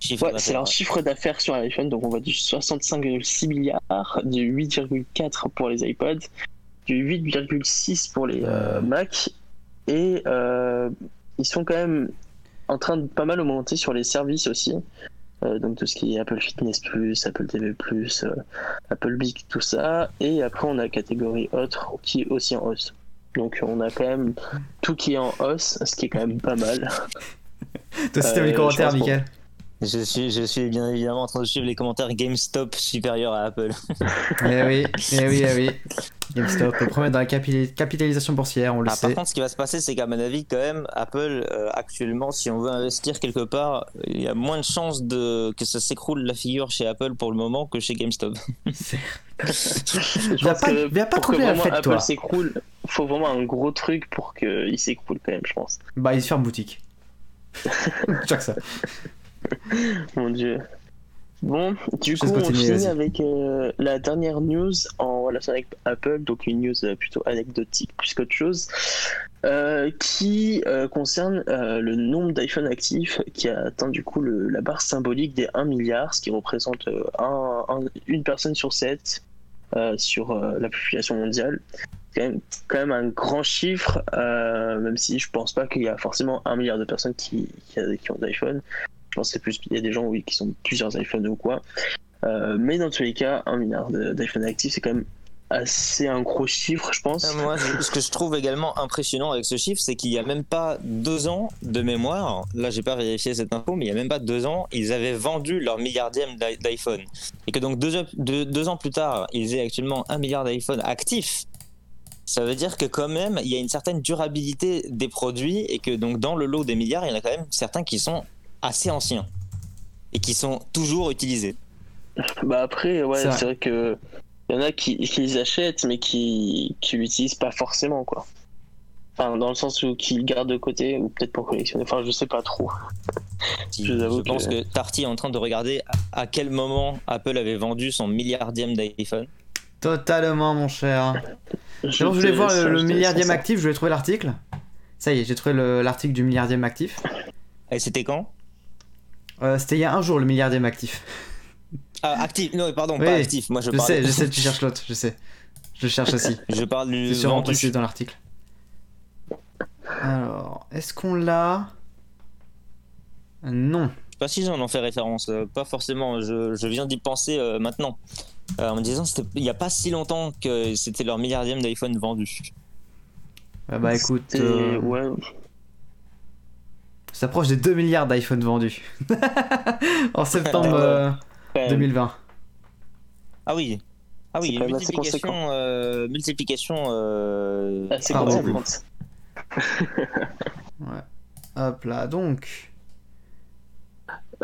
c'est un chiffre d'affaires sur iPhone, donc on voit du 65,6 milliards, du 8,4 pour les iPods, du 8,6 pour les Mac, et ils sont quand même en train de pas mal augmenter sur les services aussi. Euh, donc tout ce qui est Apple Fitness Plus, Apple TV Plus, euh, Apple Big, tout ça. Et après on a la catégorie autre qui est aussi en hausse. Donc on a quand même tout qui est en hausse, ce qui est quand même pas mal. Toi aussi t'as euh, commentaires, Michael je suis, je suis bien évidemment en train de suivre les commentaires GameStop supérieur à Apple. eh oui, eh oui, eh oui. GameStop, le premier dans la capitalisation boursière, on le ah, sait. Par contre, ce qui va se passer, c'est qu'à mon avis, quand même, Apple, euh, actuellement, si on veut investir quelque part, il y a moins de chances de... que ça s'écroule la figure chez Apple pour le moment que chez GameStop. Viens pas, viens pas trop la fête, Apple s'écroule, faut vraiment un gros truc pour qu'il s'écroule quand même, je pense. Bah, il se ferme boutique. Chaque ça. Mon dieu. Bon, du coup, on finit avec euh, la dernière news en relation avec Apple, donc une news euh, plutôt anecdotique plus qu'autre chose, euh, qui concerne le nombre d'iPhone actifs qui a atteint du coup la barre symbolique des 1 milliard, ce qui représente une personne sur 7 sur la population mondiale. C'est quand même, quand même, un grand chiffre, même si je pense pas qu'il y a forcément un milliard de personnes qui, qui, qui ont d'iPhone. Pense que plus, il y a des gens oui, qui sont plusieurs iPhones ou quoi. Euh, mais dans tous les cas, un milliard d'iPhone actifs, c'est quand même assez un gros chiffre, je pense. Euh, moi, ce que je trouve également impressionnant avec ce chiffre, c'est qu'il n'y a même pas deux ans de mémoire. Là, j'ai pas vérifié cette info, mais il n'y a même pas deux ans, ils avaient vendu leur milliardième d'iPhone. Et que donc deux, deux, ans plus tard, ils aient actuellement un milliard d'iPhone actifs. Ça veut dire que quand même, il y a une certaine durabilité des produits et que donc dans le lot des milliards, il y en a quand même certains qui sont assez anciens et qui sont toujours utilisés. Bah après, ouais, c'est vrai que il y en a qui, les achètent mais qui qui l'utilisent pas forcément quoi. Enfin, dans le sens où qu'ils gardent de côté ou peut-être pour collectionner. Enfin, je sais pas trop. je, pense que... Tarty est en train de regarder à quel moment Apple avait vendu son milliardième d'iPhone. Totalement, mon cher. Je, je voulais voir le, milliardième actif, je voulais trouver l'article. Ça y est, j'ai trouvé l'article du milliardième actif. Et c'était quand? Euh, C'était il y a un jour le milliardième actif. Ah, actif, non, pardon, pas actif. Moi, je, je sais, je sais, tu cherches l'autre, je sais. Je cherche aussi. je parle du. C'est sûrement précisé dans l'article. Alors, est-ce qu'on l'a? Non. Je sais pas si j'en en fais référence, euh, pas forcément. Je, je viens d'y penser euh, maintenant. en me disant il n'y a pas si longtemps que c'était leur milliardième d'iPhone vendu. Ah bah écoute, ouais. Ça approche des 2 milliards d'iPhone vendus en septembre 2020. Ah oui, ah oui, multiplication, euh, multiplication euh... assez ah, conséquente. ouais. Hop là, donc.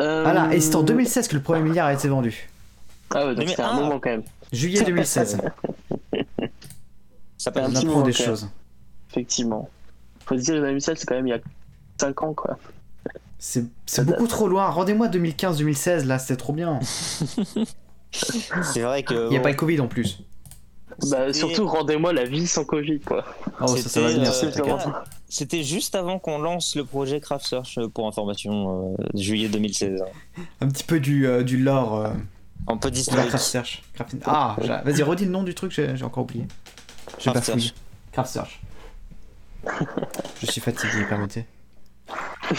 Euh... Voilà, et c'est en 2016 que le premier milliard a été vendu. Ah ouais, donc c'était un moment quand même. Juillet 2016. Ça peut un petit moment des choses. Effectivement. Faut se dire, 2016, c'est quand même il y a 5 ans, quoi. C'est beaucoup trop loin. Rendez-moi 2015-2016, là, c'était trop bien. c'est vrai que. Il n'y a pas le Covid en plus. Bah, surtout, rendez-moi la vie sans Covid, quoi. Oh, ça, ça va venir, euh, C'était juste avant qu'on lance le projet Craft Search euh, pour information, euh, juillet 2016. Un petit peu du, du lore. Un peu d'histoire. Craft Search. Ah, vas-y, redis le nom du truc, j'ai encore oublié. Craft Search. Craft Search. Je suis fatigué, permettez.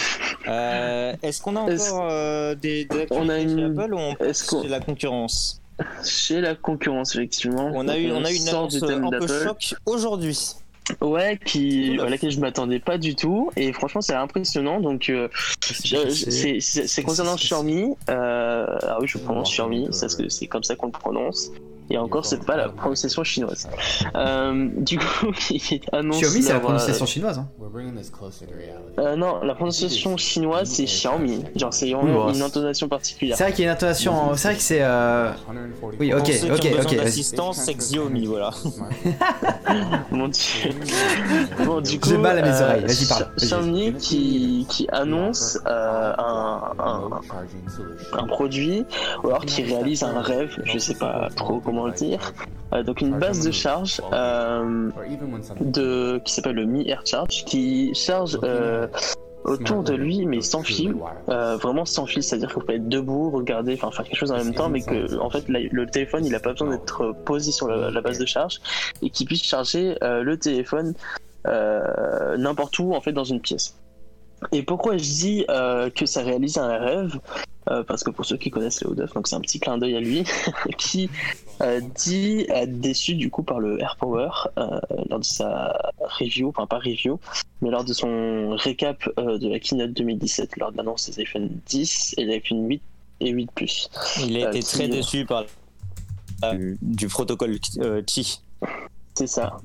Euh, est-ce qu'on a encore euh, des, des on a une... chez Apple ou on chez la concurrence Chez la concurrence, effectivement. On a eu, on a eu une annonce un peu choc aujourd'hui. Ouais, qui, à laquelle je m'attendais pas du tout. Et franchement, c'est impressionnant. Donc, euh, c'est concernant Xiaomi. Euh, ah oui, je prononce Xiaomi, c'est comme ça qu'on le prononce. Et encore, c'est pas la prononciation chinoise. Euh, du coup, il annonce. Xiaomi, c'est la prononciation chinoise. Hein. Euh, non, la prononciation chinoise, c'est Xiaomi. Genre, c'est une, intonation particulière. C'est vrai qu'il y a une intonation. C'est vrai que c'est. Euh... Oui, ok, ok, ok. L'assistance, c'est Xiaomi, voilà. Mon dieu. Bon, du coup. J'ai mal à mes oreilles, vas-y, parle. Xiaomi qui, qui annonce euh, un, un, un produit, ou alors qui réalise un rêve, je sais pas trop comment le dire. Euh, donc une base de charge euh, de, qui s'appelle le Mi Air Charge qui charge euh, autour de lui mais sans fil, vraiment sans fil, c'est-à-dire que vous être debout, regarder, enfin faire quelque chose en même temps, mais que en fait le téléphone il a pas besoin d'être posé sur la, base de charge et qu'il puisse charger le téléphone n'importe où en fait dans une pièce. Et pourquoi je dis que ça réalise un rêve? Parce que pour ceux qui connaissent Léo Duff, donc c'est un petit clin d'œil à lui, qui euh, dit être déçu du coup par le AirPower euh, lors de sa review, enfin pas review, mais lors de son récap euh, de la keynote 2017 lors de l'annonce des iPhone 10 et des iPhone 8 et 8 Plus. Il a été très déçu par du protocole Qi. C'est ça.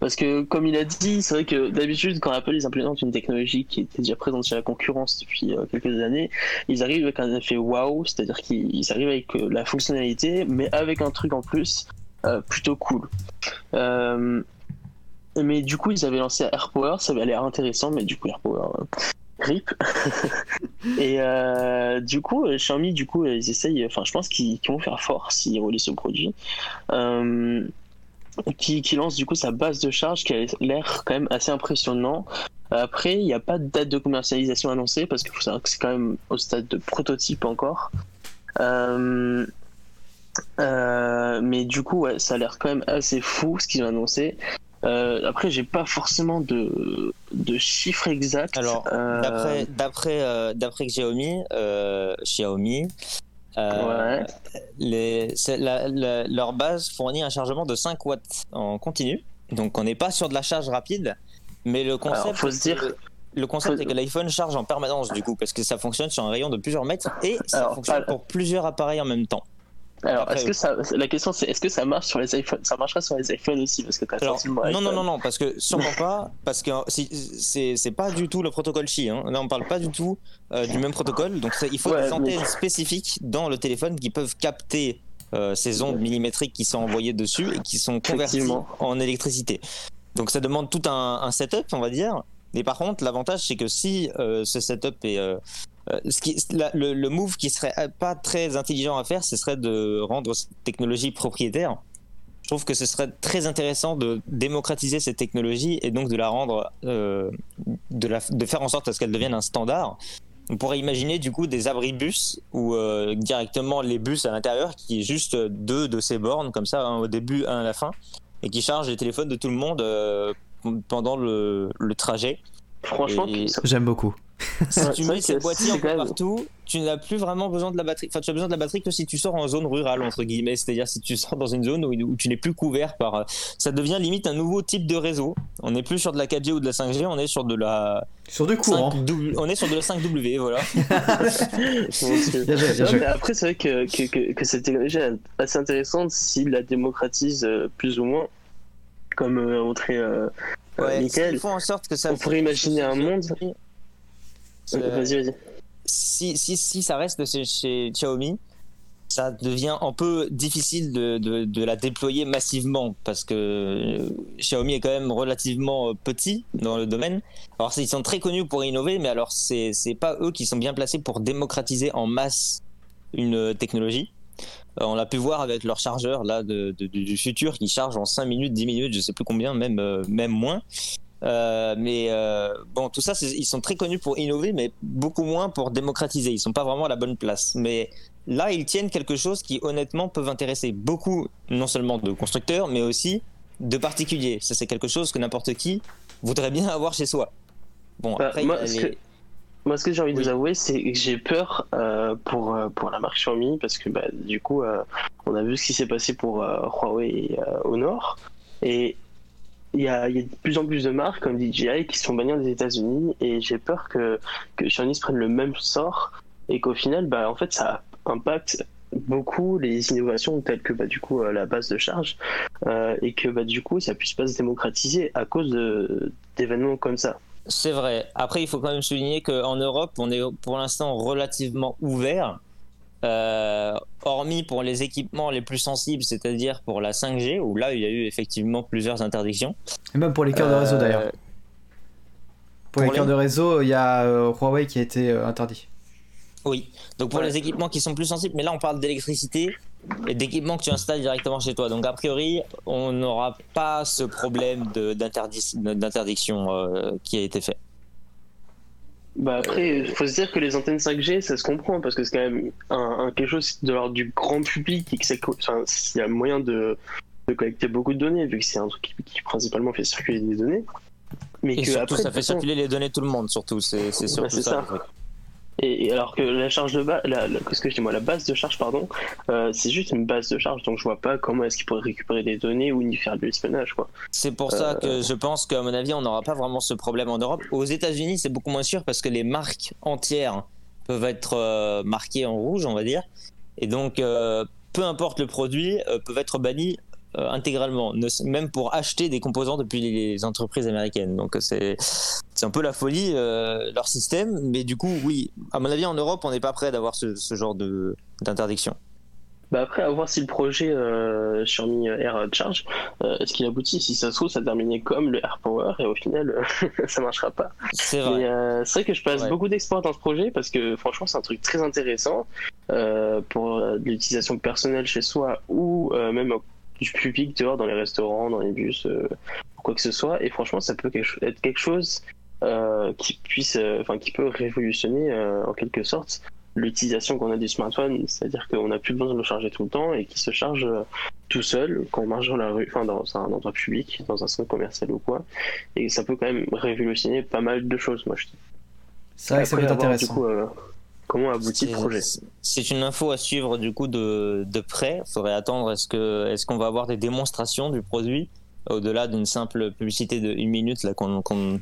Parce que comme il a dit, c'est vrai que d'habitude quand Apple ils implémentent une technologie qui était déjà présente chez la concurrence depuis euh, quelques années, ils arrivent avec un effet wow, c'est-à-dire qu'ils arrivent avec euh, la fonctionnalité, mais avec un truc en plus euh, plutôt cool. mais du coup ils avaient lancé AirPower, ça avait l'air intéressant, mais du coup AirPower RIP. et du coup, Xiaomi, du coup, ils essayent, enfin, je pense qu'ils vont faire fort s'ils relient ce produit qui, lance du coup sa base de charge qui a l'air quand même assez impressionnant. Après, il n'y a pas de date de commercialisation annoncée parce qu'il faut savoir que c'est quand même au stade de prototype encore. Euh, euh, mais du coup, ouais, ça a l'air quand même assez fou ce qu'ils ont annoncé. Euh, après, j'ai pas forcément de, de chiffres exacts. Alors, d'après d'après d'après Xiaomi, Xiaomi euh, les, leur base fournit un chargement de 5 watts en continu. Donc on n'est pas sur de la charge rapide, mais le concept, faut se dire... le concept est que l'iPhone charge en permanence du coup, parce que ça fonctionne sur un rayon de plusieurs mètres et ça fonctionne pour plusieurs appareils en même temps. Alors, est-ce que ça, la question c'est est-ce que ça marche sur les iPhones Ça marchera sur les iPhones aussi parce que Alors, Non, non, non, non, parce que sûrement pas, parce que c'est pas du tout le protocole Qi. Hein. Là, on parle pas du tout euh, du même protocole. Donc, il faut des antennes spécifiques dans le téléphone qui peuvent capter euh, ces ondes millimétriques qui sont envoyées dessus et qui sont converties en électricité. Donc, ça demande tout un, un setup, on va dire. Mais par contre, l'avantage, c'est que si euh, ce setup est euh, ce qui, le, le, move qui serait pas très intelligent à faire, ce serait de rendre cette technologie propriétaire. Je trouve que ce serait très intéressant de démocratiser cette technologie et donc de la rendre, euh, de, la, de faire en sorte à ce qu'elle devienne un standard. On pourrait imaginer du coup des abris bus ou euh, directement les bus à l'intérieur qui est juste deux de ces bornes comme ça, un au début, un à la fin, et qui chargent les téléphones de tout le monde pendant le, le trajet. Franchement, j'aime beaucoup. Si tu mets ces boîtiers un peu partout, tu n'as plus vraiment besoin de la batterie. Enfin, tu as besoin de la batterie que si tu sors en zone rurale, entre guillemets. C'est-à-dire si tu sors dans une zone où, tu n'es plus couvert par. Euh, ça devient limite un nouveau type de réseau. On n'est plus sur de la 4G ou de la 5G, on est sur de la. Sur du courant. On est sur de la 5W, voilà. après, c'est vrai que, que, que, cette technologie est assez intéressante s'il la démocratise euh, plus ou moins, comme a montré euh, ouais, Il faut en sorte que ça. On pourrait imaginer un monde. Vas-y, vas-y. Si, si, si ça reste chez Xiaomi, ça devient un peu difficile de, de, de, la déployer massivement parce que euh, Xiaomi est quand même relativement euh, petit dans le domaine. Alors ils sont très connus pour innover, mais alors c'est c'est pas eux qui sont bien placés pour démocratiser en masse une technologie. Euh, on l'a pu voir avec leur chargeur là de, du futur qui charge en 5 minutes, 10 minutes, je sais plus combien, même même moins. Euh, mais euh, bon, tout ça, ils sont très connus pour innover, mais beaucoup moins pour démocratiser. Ils sont pas vraiment à la bonne place. Mais là, ils tiennent quelque chose qui, honnêtement, peuvent intéresser beaucoup, non seulement de constructeurs, mais aussi de particuliers. Ça, c'est quelque chose que n'importe qui voudrait bien avoir chez soi. Bon, bah, après, moi, ce que... moi, ce que j'ai envie de vous avouer, c'est que j'ai peur euh, pour, pour la marque Xiaomi, parce que bah, du coup, on a vu ce qui s'est passé pour Huawei au nord. Et il y, a, de plus en plus de marques comme DJI qui sont bannies des États-Unis et j'ai peur que, que prenne le même sort et qu'au final, bah, en fait, ça impacte beaucoup les innovations telles que bah, du coup euh, la base de charge euh, et que bah, du coup ça puisse pas se démocratiser à cause d'événements comme ça. C'est vrai. Après, il faut quand même souligner qu'en Europe, on est pour l'instant relativement ouvert euh, hormis pour les équipements les plus sensibles, c'est-à-dire pour la 5G, où là il y a eu effectivement plusieurs interdictions. Et même pour les cœurs de réseau d'ailleurs. Euh, pour, les, cœurs de réseau, il y a euh, Huawei qui a été interdit. Oui, donc pour les équipements qui sont plus sensibles, mais là on parle d'électricité et d'équipements que tu installes directement chez toi. Donc a priori, on n'aura pas ce problème d'interdiction qui a été fait. Bah après, il faut se dire que les antennes 5G, ça se comprend parce que c'est quand même un, quelque chose de l'ordre du grand public et que c'est, enfin, y a moyen de, de, collecter beaucoup de données vu que c'est un truc qui, principalement fait circuler des données. Mais et que surtout, après, ça fait circuler les données de tout le monde, surtout. C'est, c'est surtout ça. ça. Et, alors que la charge de base, qu'est-ce que je dis moi, la base de charge, pardon, euh, c'est juste une base de charge, donc je vois pas comment est-ce qu'il pourrait récupérer des données ou ni faire de l'espionnage, quoi. C'est pour ça que euh, je pense qu'à mon avis, on n'aura pas vraiment ce problème en Europe. Aux États-Unis, c'est beaucoup moins sûr parce que les marques entières peuvent être euh, marquées en rouge, on va dire, et donc peu importe le produit, peuvent être bannis euh, intégralement, même pour acheter des composants depuis les entreprises américaines. Donc c'est un peu la folie euh, leur système, mais du coup oui, à mon avis en Europe on n'est pas prêt d'avoir ce, genre d'interdiction. Bah après, à voir si le projet euh, Xiaomi Air Charge, euh, est-ce qu'il aboutit Si ça se trouve, ça terminait comme le Air Power et au final, ça marchera pas. C'est vrai. c'est vrai que je passe beaucoup d'espoir dans ce projet parce que franchement, c'est un truc très intéressant pour l'utilisation personnelle chez soi ou même du public dehors dans les restaurants, dans les bus, euh, quoi que ce soit. Et franchement, ça peut être quelque chose euh, qui puisse, euh, enfin, qui peut révolutionner en quelque sorte l'utilisation qu'on a du smartphone, c'est-à-dire qu'on n'a plus besoin de le charger tout le temps et qu'il se charge tout seul quand on marche dans la rue, enfin dans un endroit public, dans un centre commercial ou quoi. Et ça peut quand même révolutionner pas mal de choses, moi je dis. C'est vrai que ça peut être intéressant. Comment aboutit le projet C'est une info à suivre du coup de, de près. Il faudrait attendre. Est-ce que est-ce qu'on va avoir des démonstrations du produit au-delà d'une simple publicité de une minute là,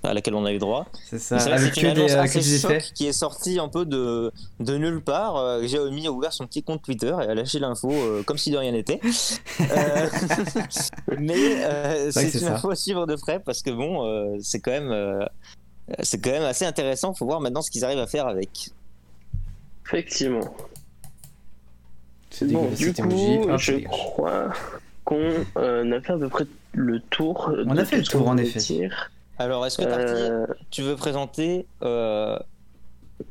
à laquelle on a eu droit? C'est ça. C'est une annonce euh, assez choc qui est sortie un peu de, de nulle part. Euh, Xiaomi a ouvert son petit compte Twitter et a lâché l'info euh, comme si de rien n'était. mais c'est une info à suivre de près parce que bon, c'est quand même c'est quand même assez intéressant. Faut voir maintenant ce qu'ils arrivent à faire avec. Effectivement. Bon, du coup, je crois qu'on euh, a fait à peu près le tour. On a fait le tour en effet. Alors, est-ce que euh... tu veux présenter euh...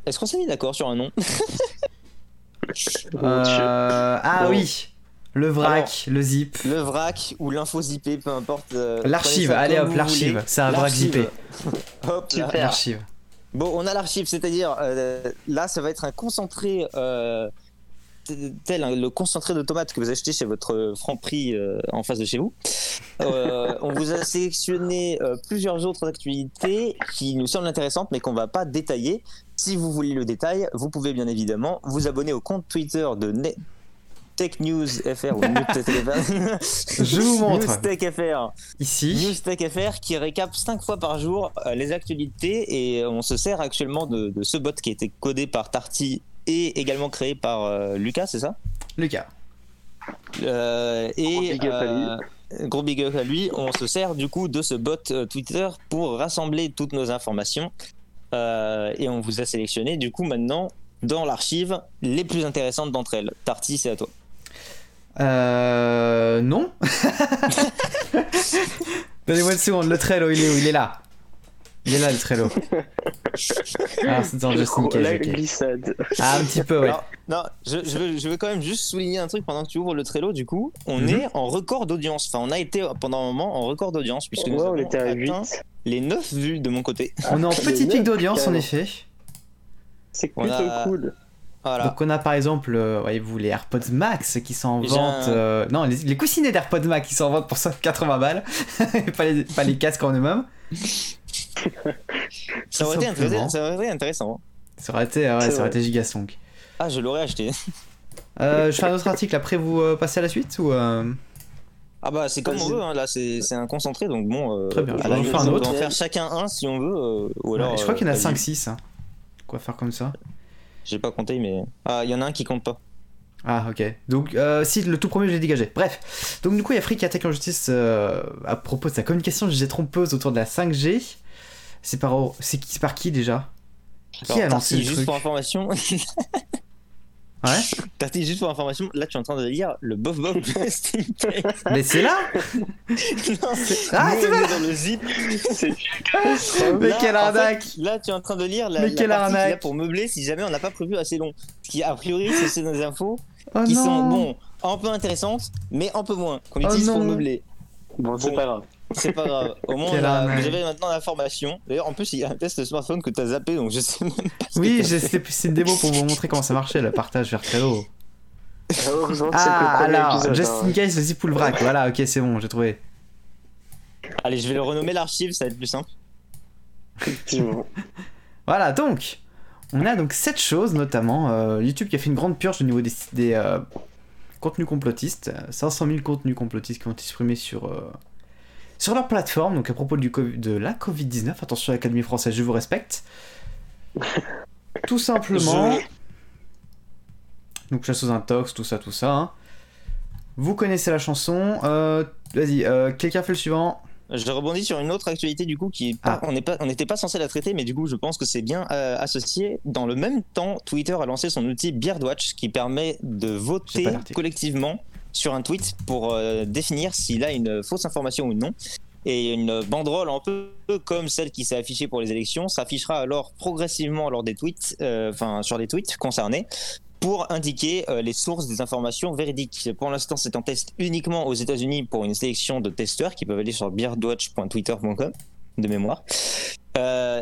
Est-ce qu'on s'est mis d'accord sur un nom? Euh, Ah oui le vrac, le zip. Le vrac ou l'info zippé, peu importe. Euh, l'archive, allez hop, l'archive. C'est un vrac zippé. hop, Super. L'archive. Bon, on a l'archive, c'est-à-dire euh, là, ça va être un concentré euh, tel le concentré de tomates que vous achetez chez votre franc prix en face de chez vous. on vous a sélectionné plusieurs autres actualités qui nous semblent intéressantes, mais qu'on va pas détailler. Si vous voulez le détail, vous pouvez bien évidemment vous abonner au compte Twitter de Net Tech News FR ou Je vous montre. News Tech FR. Ici. News Tech FR qui récap 5 fois par jour euh, les actualités et on se sert actuellement de, ce bot qui a été codé par Tarty et également créé par euh, Lucas, c'est ça? Lucas. Euh, et gros big up à lui. On se sert du coup de ce bot Twitter pour rassembler toutes nos informations et on vous a sélectionné du coup maintenant dans l'archive les plus intéressantes d'entre elles. Tarty, c'est à toi. Euh. Non. Donnez-moi une seconde, le Trello, il est où? Il est là. Il est là le Trello. Ah, c'est dans Justin La glissade. Ah, un petit peu, ouais. non, je, je, veux, je, veux, quand même juste souligner un truc pendant que tu ouvres le Trello. Du coup, on mhm. est en record d'audience. Enfin, on a été pendant un moment en record d'audience. Puisque nous on était à 8. les 9 vues de mon côté. On est en petit pic d'audience, en effet. C'est plutôt cool. Donc on a par exemple, euh, voyez-vous, les AirPods Max qui sont en vente. Euh, non, les, coussinets d'AirPods Max qui sont en vente pour 180 balles, pas, les, pas les casques en eux-mêmes. ça, aurait été intéressant. Ça aurait été intéressant. Ça aurait été, ouais, ça aurait été gigasong. Ah, je l'aurais acheté. Euh, je fais un autre article après vous passez à la suite ou Ah bah c'est comme on veut, hein. là c'est un concentré donc bon. Très bien, je vais en faire un autre. On va en faire chacun un si on veut. ou alors, je crois qu'il y en a 5-6. Hein. Quoi faire comme ça? J'ai pas compté, mais. Ah, il y en a un qui compte pas. Ah, ok. Donc, euh, si, le tout premier, je l'ai dégagé. Bref. Donc, du coup, il y a Free qui attaque en justice euh, à propos de sa communication jugée trompeuse autour de la 5G. C'est par, c'est par qui déjà? Qui a lancé le juste pour information. Ouais. Tarty, juste pour information, là tu es en train de lire le Bof Bof Mais c'est là Non, Ah, c'est là dans le zip. Mais quelle arnaque Là tu es en train de lire la, Mais quelle partie arnaque pour meubler si jamais on n'a pas prévu assez long. Ce qui a priori c'est des infos oh qui sont bon, un peu intéressantes, mais un peu moins, qu'on oh utilise pour meubler. Bon, c'est pas grave. C'est pas grave. Au moins, vous avez maintenant l'information. D'ailleurs, en plus, il y a un test de smartphone que tu as zappé, donc je sais même pas. oui, c'est une démo pour vous montrer comment ça marchait, le partage vers Trello. Ah, alors, just in case, vas-y, pull vrac. Voilà, ok, c'est bon, j'ai trouvé. Allez, je vais le renommer l'archive, ça va être plus simple. Effectivement. voilà, donc, on a donc cette chose, notamment euh, YouTube qui a fait une grande purge au niveau des, des euh, contenus complotistes. 500 000 contenus complotistes qui ont été exprimés sur. Euh, sur leur plateforme, donc à propos du de la Covid-19, attention l'Académie française, je vous respecte. tout simplement. Donc, chasse aux intox, tout ça, tout ça. Hein. Vous connaissez la chanson. Euh, vas-y, euh, quelqu'un fait le suivant. Je rebondis sur une autre actualité du coup qui ah. on n'était pas, censé la traiter, mais du coup je pense que c'est bien euh, associé. Dans le même temps, Twitter a lancé son outil Beardwatch qui permet de voter collectivement sur un tweet pour euh, définir s'il a une fausse information ou non. Et une banderole un peu comme celle qui s'est affichée pour les élections s'affichera alors progressivement lors des tweets, euh, enfin sur les tweets concernés, pour indiquer euh, les sources des informations véridiques. Pour l'instant, c'est un test uniquement aux États-Unis pour une sélection de testeurs qui peuvent aller sur beardwatch.twitter.com de mémoire.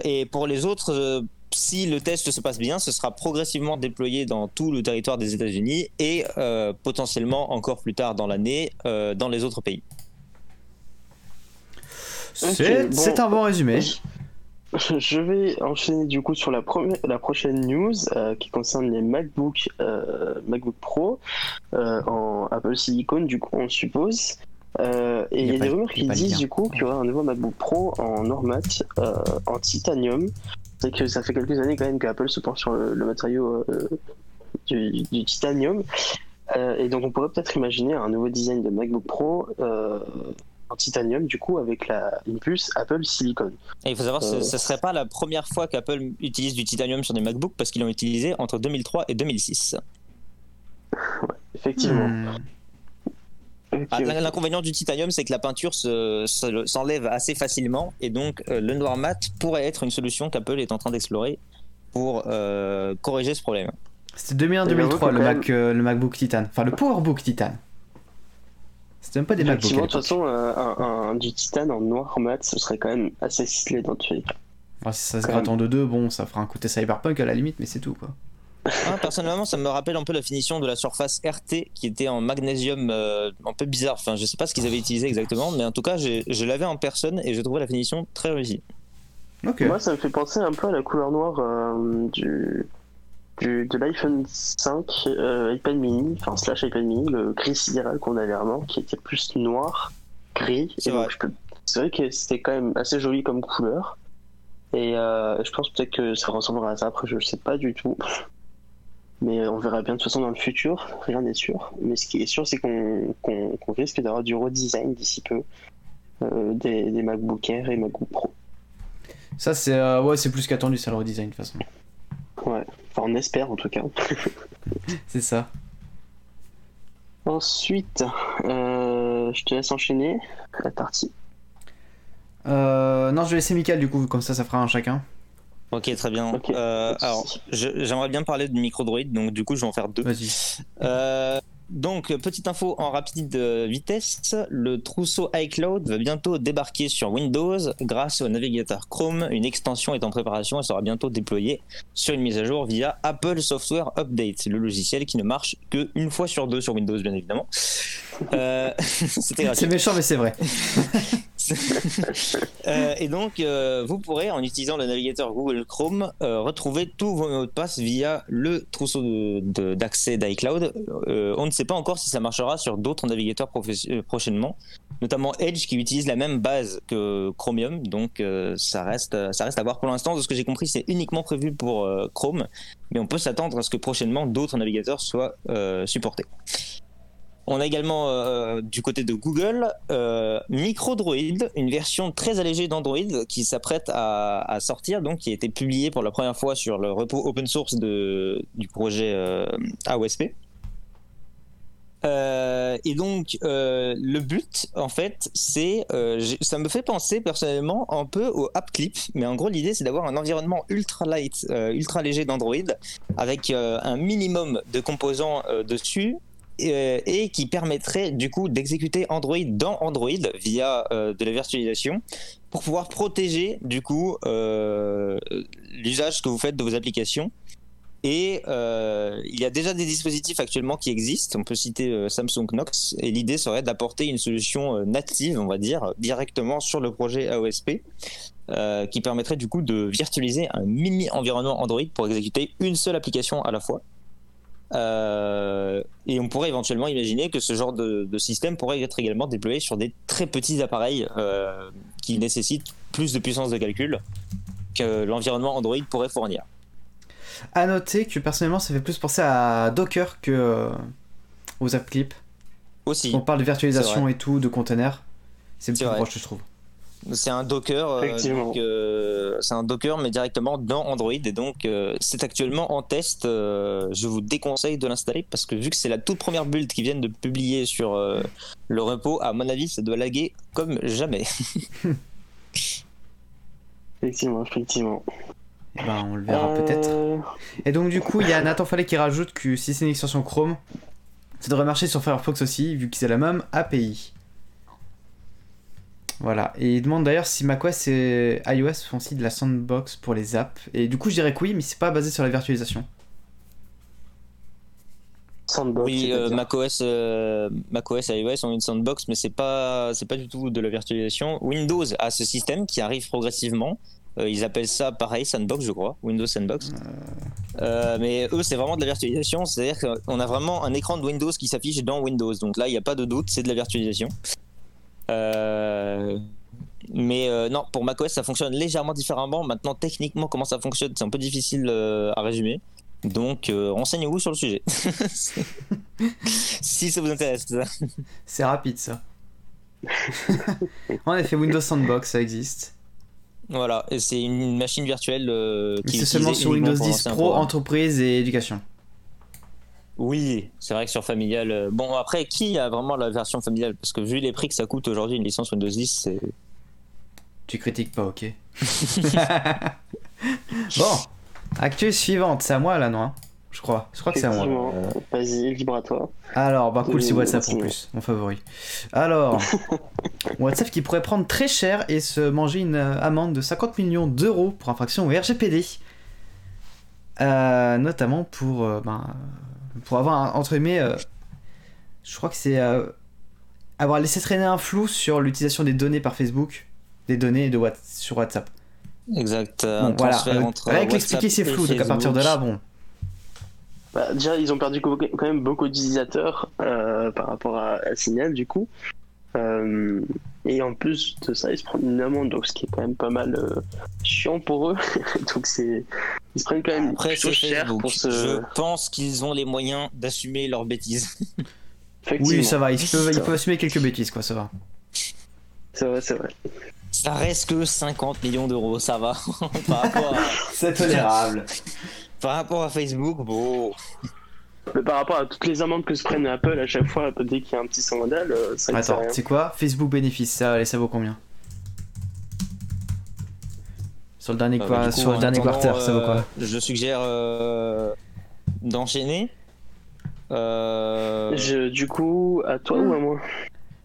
et pour les autres si le test se passe bien, ce sera progressivement déployé dans tout le territoire des États-Unis et euh, potentiellement encore plus tard dans l'année euh, dans les autres pays. C'est un bon résumé. Je vais enchaîner du coup sur la, la prochaine news euh, qui concerne les MacBook, MacBook Pro en Apple Silicon, du coup on suppose. et il y a, des rumeurs qui disent du coup qu'il y aura un nouveau MacBook Pro en Normat, en titanium, c'est que ça fait quelques années quand même qu'Apple se penche sur le, matériau euh, du, titanium. Euh, et donc on pourrait peut-être imaginer un nouveau design de MacBook Pro euh, en titanium, du coup, avec la, une puce Apple Silicon. Et il faut savoir, ce ne serait pas la première fois qu'Apple utilise du titanium sur des MacBooks parce qu'ils l'ont utilisé entre 2003 et 2006. Ouais, effectivement. L'inconvénient du titanium, c'est que la peinture s'enlève assez facilement et donc euh, le noir mat pourrait être une solution qu'Apple est en train d'explorer pour euh, corriger ce problème. C'était 2001-2003 le, Mac, euh, le MacBook Titan, enfin le PowerBook Titan. C'était même pas des MacBooks. De toute façon, un, du Titan en noir mat, ce serait quand même assez stylé dans les cas. si ça se gratte en 2-2, bon, ça fera un côté cyberpunk à la limite, mais c'est tout quoi. Ah, personnellement, ça me rappelle un peu la finition de la surface RT qui était en magnésium euh, un peu bizarre. Enfin, je sais pas ce qu'ils avaient utilisé exactement, mais en tout cas, je l'avais en personne et j'ai trouvé la finition très réussie. Moi, ça me fait penser un peu à la couleur noire euh, du, du, de l'iPhone 5, euh, iPad mini, enfin slash iPad mini, le gris sidéral qu'on avait avant, qui était plus noir, gris. C'est vrai. vrai que c'était quand même assez joli comme couleur. Et euh, je pense peut-être que ça ressemblera à ça. Après, je ne sais pas du tout. Mais on verra bien de toute façon dans le futur, rien n'est sûr. Mais ce qui est sûr, c'est qu'on risque d'avoir du redesign d'ici peu euh, des, des, MacBook Air et MacBook Pro. Ça, c'est euh, ouais, c'est plus qu'attendu, ça le redesign de toute façon. Ouais, enfin, on espère en tout cas. c'est ça. Ensuite, je te laisse enchaîner la partie. Euh, non, je vais laisser Michael du coup, comme ça, ça fera un chacun. Ok, très bien. Euh, alors, j'aimerais bien parler de microdroid, donc du coup, je vais en faire deux. Vas-y. Euh, donc, petite info en rapide vitesse, le trousseau iCloud va bientôt débarquer sur Windows grâce au navigateur Chrome. Une extension est en préparation et sera bientôt déployée sur une mise à jour via Apple Software Update, le logiciel qui ne marche qu'une fois sur deux sur Windows, bien évidemment. c'est méchant, mais c'est vrai. Euh, et donc, euh, vous pourrez, en utilisant le navigateur Google Chrome, euh, retrouver tous vos mots de passe via le trousseau d'accès d'iCloud. on ne sait pas encore si ça marchera sur d'autres navigateurs prochainement, notamment Edge qui utilise la même base que Chromium. Donc, ça, reste, ça reste à voir pour l'instant. De ce que j'ai compris, c'est uniquement prévu pour Chrome, mais on peut s'attendre à ce que prochainement d'autres navigateurs soient supportés. On a également euh, du côté de Google euh, MicroDroid, une version très allégée d'Android qui s'apprête à, sortir, donc qui a été publiée pour la première fois sur le repo open source du projet euh, AOSP. et donc le but, en fait, c'est, ça me fait penser personnellement un peu au AppClip, mais en gros l'idée c'est d'avoir un environnement ultra light, ultra léger d'Android, avec un minimum de composants dessus euh, et qui permettrait du coup d'exécuter Android dans Android via euh, de la virtualisation pour pouvoir protéger du coup euh, l'usage que vous faites de vos applications. Et il y a déjà des dispositifs actuellement qui existent. On peut citer Samsung Knox. Et l'idée serait d'apporter une solution native, on va dire, directement sur le projet AOSP, qui permettrait du coup de virtualiser un mini environnement Android pour exécuter une seule application à la fois. Euh, et on pourrait éventuellement imaginer que ce genre de, système pourrait être également déployé sur des très petits appareils euh, qui nécessitent plus de puissance de calcul que l'environnement Android pourrait fournir. À noter que personnellement, ça fait plus penser à Docker que euh, aux AppClip. Aussi. On parle de virtualisation et tout, de containers. C'est plus proche, je trouve. C'est un Docker. Euh, euh, c'est un Docker, mais directement dans Android. Et donc, euh, c'est actuellement en test. je vous déconseille de l'installer parce que vu que c'est la toute première build qu'ils viennent de publier sur le repo, à mon avis, ça doit laguer comme jamais. effectivement, effectivement. Eh ben, on le verra peut-être. Et donc, du coup, il y a Nathan Fallet qui rajoute que si c'est une extension Chrome, ça devrait marcher sur Firefox aussi, vu que c'est la même API. Voilà, et il demande d'ailleurs si macOS et iOS font aussi de la sandbox pour les apps. Et du coup, je dirais que oui, mais c'est pas basé sur la virtualisation. Sandbox, oui, euh, macOS, euh, macOS et iOS ont une sandbox, mais c'est pas, c'est pas du tout de la virtualisation. Windows a ce système qui arrive progressivement. Euh, ils appellent ça pareil, sandbox, je crois, Windows Sandbox. mais eux, c'est vraiment de la virtualisation, c'est-à-dire qu'on a vraiment un écran de Windows qui s'affiche dans Windows. Donc là, il n'y a pas de doute, c'est de la virtualisation. Euh, mais euh, non, pour macOS, ça fonctionne légèrement différemment. Maintenant, techniquement, comment ça fonctionne, c'est un peu difficile euh, à résumer. Donc, renseignez-vous sur le sujet. si ça vous intéresse. C'est rapide, ça. en effet, Windows Sandbox, ça existe. Voilà, et c'est une machine virtuelle qui C'est seulement sur Windows 10 Pro, entreprise et éducation. Oui, c'est vrai que sur familial. Euh, bon, après, qui a vraiment la version familiale Parce que vu les prix que ça coûte aujourd'hui, une licence Windows 10, c'est. Tu critiques pas, ok. bon, actu suivante, c'est à moi là, non Je crois. Je crois que c'est à moi. Vas-y, libre à toi. Alors, bah cool, c'est WhatsApp en plus, mon favori. Alors, WhatsApp qui pourrait prendre très cher et se manger une amende de 50 millions d'euros pour infraction au RGPD. notamment pour, ben, pour avoir, entre guillemets, je crois que c'est avoir laissé traîner un flou sur l'utilisation des données par Facebook, des données de what sur WhatsApp. Exact. voilà. Rien que l'expliquer, c'est flou. Donc à partir de là, bon. Bah, déjà, ils ont perdu quand même beaucoup d'utilisateurs euh, par rapport à, Signal, du coup. Euh, et en plus de ça, ils se prennent une amende, donc ce qui est quand même pas mal euh, chiant pour eux. donc c'est, ils se prennent quand même Après, plutôt cher pour ce... Je pense qu'ils ont les moyens d'assumer leurs bêtises. oui, ça va. Ils peuvent, ils peuvent assumer quelques bêtises, quoi. Ça va. C'est vrai, c'est vrai. Ça reste que 50 millions d'euros, ça va. par rapport à... C'est tolérable. Par rapport à Facebook, bon. Mais par rapport à toutes les amendes que se prennent Apple à chaque fois dès qu'il y a un petit scandale, euh, ça Attends, c'est quoi? Facebook bénéfice ça, allez, ça vaut combien? Sur le dernier, euh, quoi, sur le dernier quarter, ça vaut quoi euh, Je suggère d'enchaîner. Je, du coup, à toi ou à moi?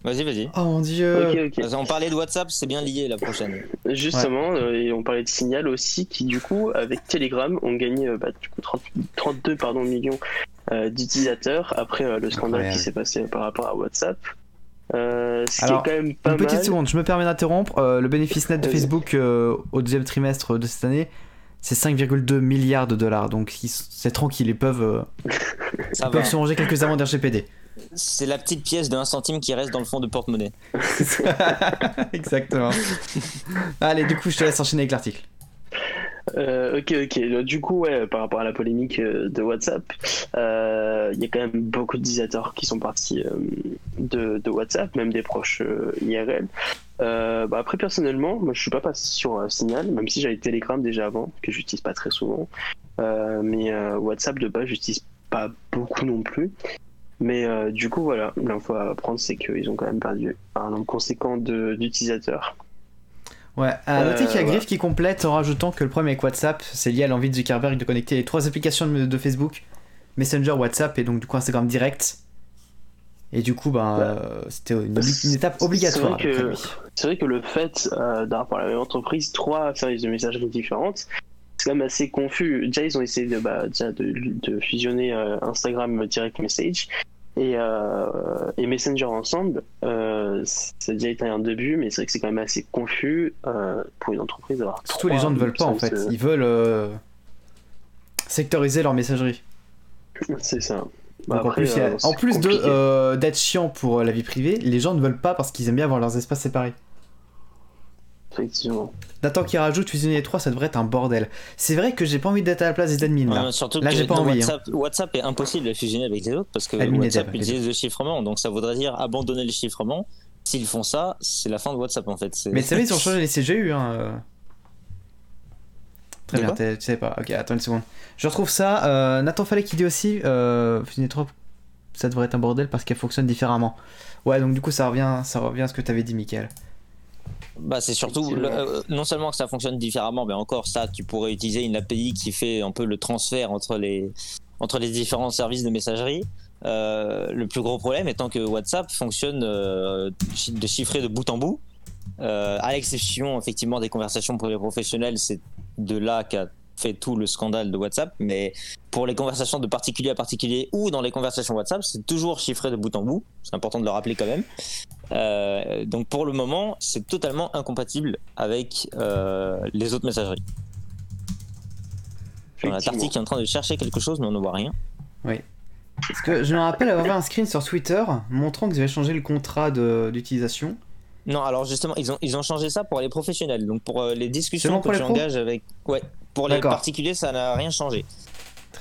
Vas-y, vas-y. Oh mon dieu. On parlait de WhatsApp, c'est bien lié la prochaine. Justement, euh, et on parlait de Signal aussi, qui du coup, avec Telegram, ont gagné euh, bah, du coup, 32 pardon, millions euh, d'utilisateurs après le scandale qui s'est passé par rapport à WhatsApp. Ce qui est quand même pas une petite seconde, je me permets d'interrompre. le bénéfice net de Facebook au deuxième trimestre de cette année, c'est 5,2 milliards de dollars. Donc c'est tranquille, ils peuvent, ils peuvent se manger quelques amendes RGPD. C'est la petite pièce de 1 centime qui reste dans le fond de porte-monnaie. Exactement. Allez, du coup, je te laisse enchaîner avec l'article. Euh, ok, ok. Du coup, ouais, par rapport à la polémique euh, de WhatsApp, euh, il y a quand même beaucoup d'utilisateurs qui sont partis de, WhatsApp, même des proches IRL. Bah, après, personnellement, moi, je suis pas passé sur Signal, même si j'avais Telegram déjà avant, que j'utilise pas très souvent. mais WhatsApp de base, j'utilise pas beaucoup non plus. Mais du coup, voilà, l'info à prendre, c'est qu'ils ont quand même perdu un nombre conséquent d'utilisateurs. Ouais, à noter qu'il y a Griff qui complète en rajoutant que le problème avec WhatsApp, c'est lié à l'envie de Zuckerberg de connecter les trois applications de, Facebook, Messenger, WhatsApp et donc du coup Instagram direct. Et du coup, ben, euh, c'était une, étape obligatoire. C'est vrai, que le fait euh, d'avoir pour la même entreprise trois services de messagerie différentes, c'est quand même assez confus. Déjà, ils ont essayé de, bah, de, fusionner euh, Instagram Direct Message et, euh, et Messenger ensemble. Euh, ça a déjà été un début, mais c'est vrai que c'est quand même assez confus euh, pour une entreprise d'avoir. Surtout, les gens ne veulent pas en fait. Ils veulent sectoriser leur messagerie. C'est ça. en plus, en plus d'être chiant pour la vie privée, les gens ne veulent pas parce qu'ils aiment bien avoir leurs espaces séparés. Effectivement. D'attends qu'il rajoute fusionner les trois, ça devrait être un bordel. C'est vrai que j'ai pas envie d'être à la place des admins là. surtout là, j'ai pas envie. Hein. WhatsApp, est impossible à fusionner avec les autres parce que WhatsApp utilise le chiffrement, donc ça voudrait dire abandonner le chiffrement. S'ils font ça, c'est la fin de WhatsApp en fait. Mais tu savais, ils ont changé les CGU. Hein. Euh. Très bien, tu sais pas. Ok, attends une seconde. Je retrouve ça. Euh, Nathan Fallet qui dit aussi euh, fusionner trois, ça devrait être un bordel parce qu'elle fonctionne différemment. Ouais, donc du coup, ça revient, ça revient à ce que tu avais dit, Michael. Bah, c'est surtout euh, non seulement que ça fonctionne différemment, mais encore ça, tu pourrais utiliser une API qui fait un peu le transfert entre les entre les différents services de messagerie. Euh, le plus gros problème étant que WhatsApp fonctionne euh, de chiffrer de bout en bout, à l'exception effectivement des conversations pour les professionnels, c'est de là qu'a fait tout le scandale de WhatsApp, mais pour les conversations de particulier à particulier ou dans les conversations WhatsApp, c'est toujours chiffré de bout en bout. C'est important de le rappeler quand même. Euh, donc pour le moment, c'est totalement incompatible avec euh, les autres messageries. On a Tarty qui est en train de chercher quelque chose, mais on ne voit rien. Oui. Parce que je me rappelle avoir fait un screen sur Twitter montrant qu'ils avaient changé le contrat d'utilisation. Non, alors justement, ils ont, ils ont changé ça pour les professionnels. Donc pour euh, les discussions que tu engages avec. Ouais, pour les particuliers, ça n'a rien changé.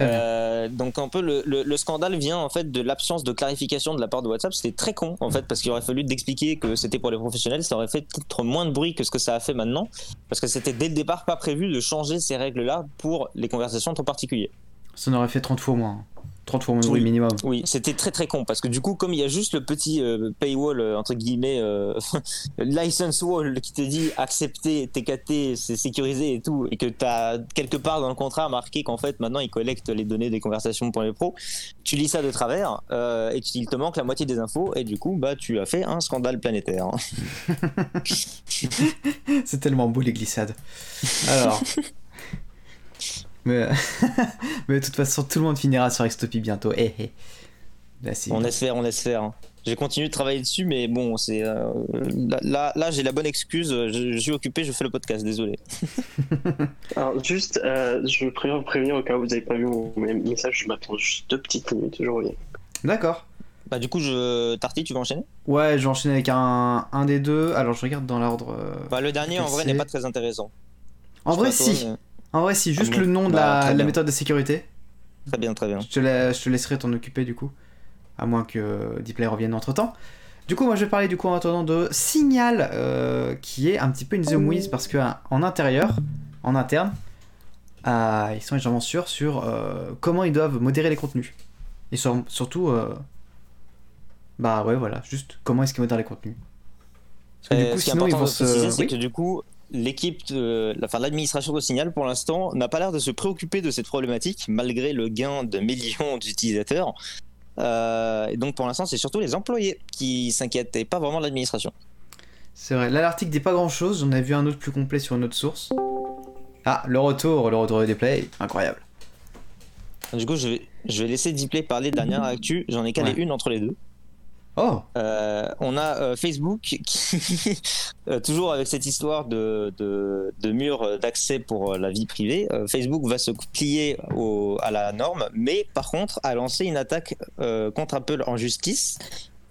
Euh, donc un peu le, le, scandale vient en fait de l'absence de clarification de la part de WhatsApp. C'était très con en fait parce qu'il aurait fallu d'expliquer que c'était pour les professionnels. Ça aurait fait peut-être moins de bruit que ce que ça a fait maintenant parce que c'était dès le départ pas prévu de changer ces règles-là pour les conversations entre particuliers. Ça en aurait fait 30 fois moins. 30 fois oui, minimum. Oui, c'était très très con parce que du coup, comme il y a juste le petit euh, paywall, euh, entre guillemets, euh, license wall qui te dit accepter TKT, c'est sécurisé et tout, et que tu as quelque part dans le contrat marqué qu'en fait maintenant il collecte les données des conversations pour les pros, tu lis ça de travers et il te manque la moitié des infos et du coup, bah tu as fait un scandale planétaire. c'est tellement beau les glissades. Alors. Mais, mais de toute façon, tout le monde finira sur Xtopie bientôt. Eh, eh. on espère, on espère. Hein. J'ai continué de travailler dessus, mais bon, c'est euh, là, là, j'ai la bonne excuse. Je, suis occupé, je fais le podcast. Désolé. Alors juste, euh, je préviens prévenir au cas où vous n'avez pas vu mon message. Je m'attends juste deux petites minutes. Je reviens. D'accord. Bah du coup, je... Tarty, tu vas enchaîner? Ouais, je vais enchaîner avec un, un des deux. Alors je regarde dans l'ordre. Euh, bah le dernier en vrai n'est pas très intéressant. En vrai si. En vrai si, juste ah le nom de la, bah, méthode de sécurité. Très bien, très bien. Je te, je te laisserai t'en occuper du coup à moins que Dplay revienne entre temps. Du coup, moi je vais parler du coup en attendant de Signal, euh, qui est un petit peu une zoom parce que en intérieur, en interne, euh, ils sont légèrement sûrs sur euh, comment ils doivent modérer les contenus. Et surtout, bah ouais, voilà, juste comment est-ce qu'ils modèrent les contenus. Parce que du coup, sinon ils vont se. C'est que du coup, l'équipe, enfin l'administration de Signal pour l'instant n'a pas l'air de se préoccuper de cette problématique malgré le gain de millions d'utilisateurs. Euh, et donc pour l'instant, c'est surtout les employés qui s'inquiètent et pas vraiment l'administration. C'est vrai. Là, l'article dit pas grand chose. J'en ai vu un autre plus complet sur une autre source. Ah, le retour, le retour de Dplay, incroyable. Du coup, je vais, je vais laisser Dplay parler de dernière actu. J'en ai calé une entre les deux. Oh. Euh, on a euh, Facebook qui, euh, toujours avec cette histoire de, de, mur d'accès pour la vie privée, Facebook va se plier à la norme, mais par contre a lancé une attaque contre Apple en justice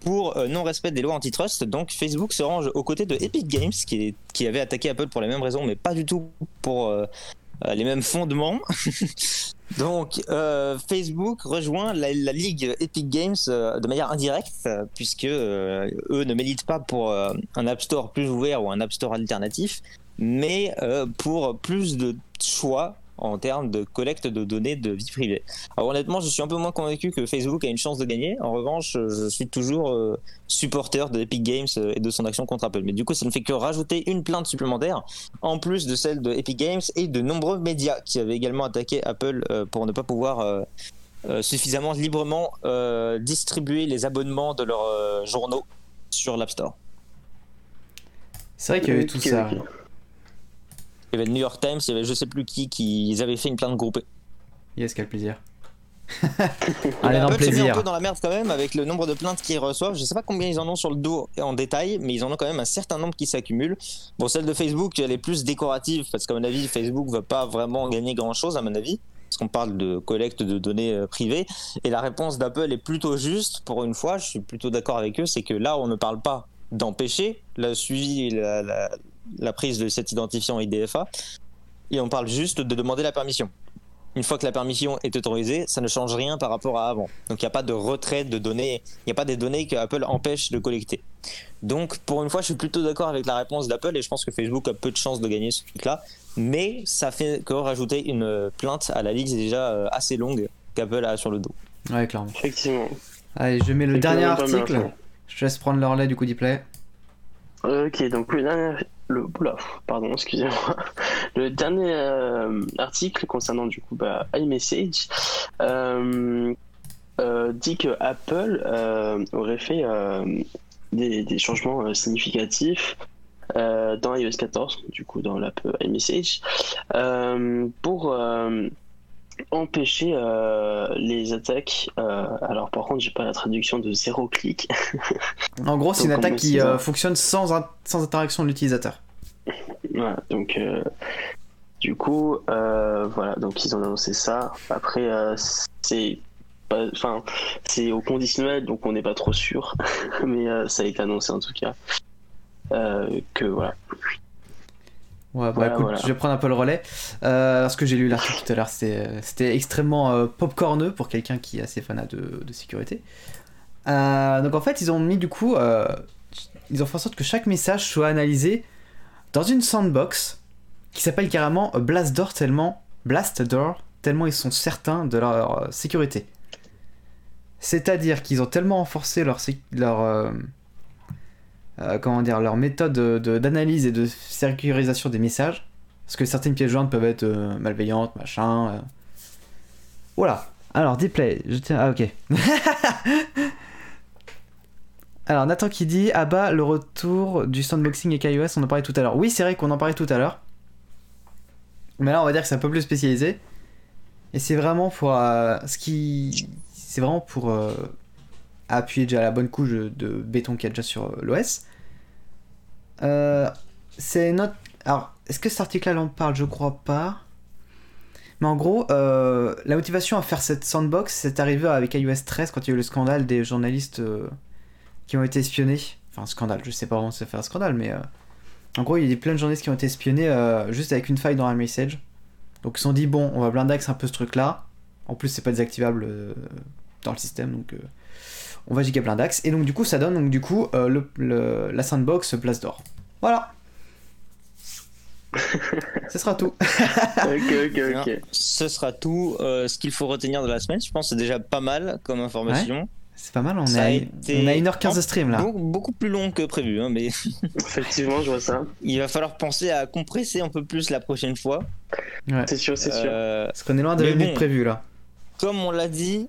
pour non-respect des lois antitrust. Donc Facebook se range aux côtés de Epic Games qui avait attaqué Apple pour les mêmes raisons, mais pas du tout pour les mêmes fondements. Donc, euh, Facebook rejoint la, ligue Epic Games euh, de manière indirecte, euh, puisque eux ne militent pas pour un App Store plus ouvert ou un App Store alternatif, mais pour plus de choix en termes de collecte de données de vie privée. Alors honnêtement, je suis un peu moins convaincu que Facebook a une chance de gagner. En revanche, je suis toujours euh, supporter de Epic Games euh, et de son action contre Apple. Mais du coup, ça ne fait que rajouter une plainte supplémentaire, en plus de celle de Epic Games et de nombreux médias qui avaient également attaqué Apple euh, pour ne pas pouvoir suffisamment librement distribuer les abonnements de leurs journaux sur l'App Store. C'est vrai qu'il y avait tout ça. Il y avait le New York Times, il y avait je sais plus qui, qui ils avaient fait une plainte groupée. Yes, quel plaisir. Allez, dans plaisir. un peu dans la merde quand même avec le nombre de plaintes qu'ils reçoivent. Je sais pas combien ils en ont sur le dos en détail, mais ils en ont quand même un certain nombre qui s'accumulent. Bon, celle de Facebook, elle est plus décorative parce qu'à mon avis, Facebook va pas vraiment gagner grand chose, à mon avis. Parce qu'on parle de collecte de données euh, privées. Et la réponse d'Apple est plutôt juste. Pour une fois, je suis plutôt d'accord avec eux. C'est que là, on ne parle pas d'empêcher le suivi, la, la prise de cet identifiant IDFA et on parle juste de demander la permission. Une fois que la permission est autorisée, ça ne change rien par rapport à avant. Donc il n'y a pas de retrait de données, il n'y a pas des données que Apple empêche de collecter. Donc pour une fois, je suis plutôt d'accord avec la réponse d'Apple et je pense que Facebook a peu de chances de gagner ce truc-là. Mais ça fait que rajouter une plainte à la liste déjà euh, assez longue qu'Apple a sur le dos. Ouais, clairement. Effectivement. Allez, je mets le dernier article. Je te laisse prendre le relais du coup play. Ok, donc le dernier le pardon, excusez-moi. Le dernier euh, article concernant du coup bah, iMessage euh, euh, dit que Apple aurait fait des, changements significatifs dans iOS 14, du coup dans l'app iMessage, pour empêcher les attaques. alors par contre, j'ai pas la traduction de zéro clic. en gros, c'est une attaque qui fonctionne sans, sans interaction de l'utilisateur. Voilà, donc euh, du coup, euh, voilà, donc ils ont annoncé ça. Après, euh, c'est enfin, c'est au conditionnel, donc on n'est pas trop sûr, mais ça a été annoncé en tout cas. que voilà. Ouais, bah écoute, je vais prendre un peu le relais. parce que j'ai lu l'article tout à l'heure, c'était extrêmement popcorneux pour quelqu'un qui est assez fanat de, de sécurité. donc en fait, ils ont mis du coup, ils ont fait en sorte que chaque message soit analysé dans une sandbox qui s'appelle carrément Blast Door tellement Blast Door tellement ils sont certains de leur euh, sécurité. C'est-à-dire qu'ils ont tellement renforcé leur, leur euh, euh, comment dire leur méthode d'analyse et de sécurisation des messages parce que certaines pièces jointes peuvent être malveillantes, machin. Voilà. Alors, Dplay, je. Ah, ok. Alors Nathan qui dit ah bah le retour du sandboxing et iOS, on en parlait tout à l'heure. Oui, c'est vrai qu'on en parlait tout à l'heure. Mais là, on va dire que c'est un peu plus spécialisé. Et c'est vraiment pour ce qui, c'est vraiment pour appuyer déjà la bonne couche de béton qu'il y a déjà sur l'OS. c'est notre, alors est-ce que cet article-là en parle? Je crois pas. Mais en gros, euh, la motivation à faire cette sandbox, c'est arrivé avec iOS 13 quand il y a eu le scandale des journalistes euh, qui ont été espionnés. Enfin, scandale, je sais pas vraiment si ça fait un scandale, mais euh, en gros, il y a plein de journalistes qui ont été espionnés juste avec une faille dans un message. Donc ils se sont dit, bon, on va blindax un peu ce truc-là. En plus, c'est pas désactivable dans le système, donc on va giga blindax. Et donc, du coup, ça donne donc, du coup, le, la sandbox place d'or. Voilà. Ce sera tout. ok, ok, ok. Ce sera tout. Euh, ce qu'il faut retenir de la semaine, je pense, c'est déjà pas mal comme information. C'est pas mal, on, est à, on a 1h15 de stream là. Beaucoup, plus long que prévu, hein, mais. Effectivement, je vois ça. Il va falloir penser à compresser un peu plus la prochaine fois. C'est sûr, c'est sûr. Euh, Parce qu'on est loin de bon, minutes prévues là. Comme on l'a dit,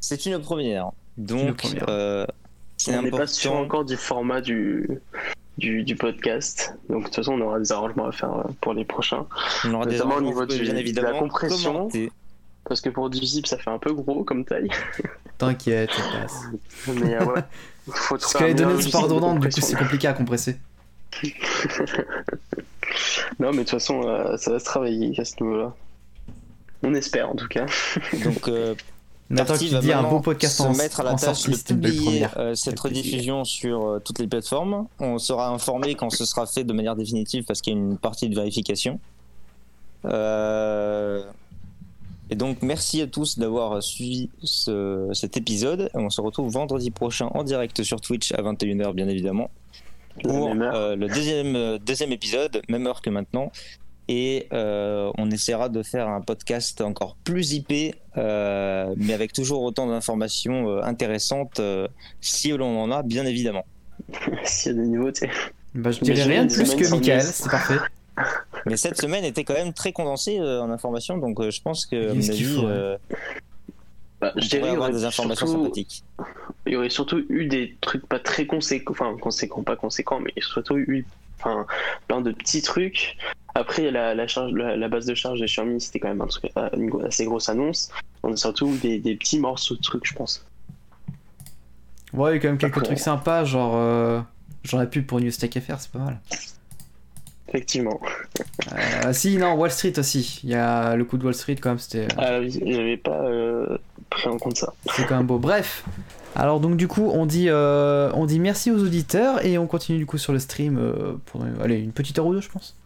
c'est une première. Donc, euh, c'est on n'est pas sûr encore du format du, du, podcast. Donc de toute façon, on aura des arrangements à faire euh, pour les prochains. On aura Notamment au niveau du, de la compression. Parce que pour Divisible, ça fait un peu gros comme taille. T'inquiète, ça passe. Mais euh, ouais. Faut Parce que les données sont pas redondantes, du coup c'est compliqué à compresser. non, mais de toute façon, euh, ça va se travailler à ce niveau-là. On espère en tout cas. Donc, Nathan qui dit un beau podcast se mettre à la tâche de publier euh, cette rediffusion sur euh, toutes les plateformes. On sera informé quand ce sera fait de manière définitive parce qu'il y a une partie de vérification. Euh, et donc merci à tous d'avoir suivi cet épisode. On se retrouve vendredi prochain en direct sur Twitch à 21h bien évidemment pour le deuxième, deuxième épisode, même heure que maintenant et euh, on essaiera de faire un podcast encore plus IP, euh, mais avec toujours autant d'informations euh, intéressantes, si l'on en a, bien évidemment. S'il y a des nouveautés. Bah, je dirais rien de plus que Michael, c'est parfait. Mais cette semaine était quand même très condensée en informations, donc je pense que, à mon avis, bah, je dirais avoir des informations sympathiques. Il y aurait surtout eu des trucs pas très conséquents, enfin conséquents, pas conséquents, mais surtout eu enfin, plein de petits trucs. Après, il y a la, charge, la, base de charge de Xiaomi, c'était quand même un truc, euh, une assez grosse annonce. On a surtout des, des petits morceaux de trucs, je pense. Ouais, il y a quand même quelques trucs sympas, genre, euh, genre la pub pour New Stack FR, c'est pas mal. Effectivement. Euh, si, non, Wall Street aussi. Il y a le coup de Wall Street, quand même, c'était. Ah oui, j'avais pas pris en compte ça. C'est quand même beau. Bref, alors donc du coup on dit, euh, on dit merci aux auditeurs et on continue du coup sur le stream euh, pour une petite heure ou deux je pense.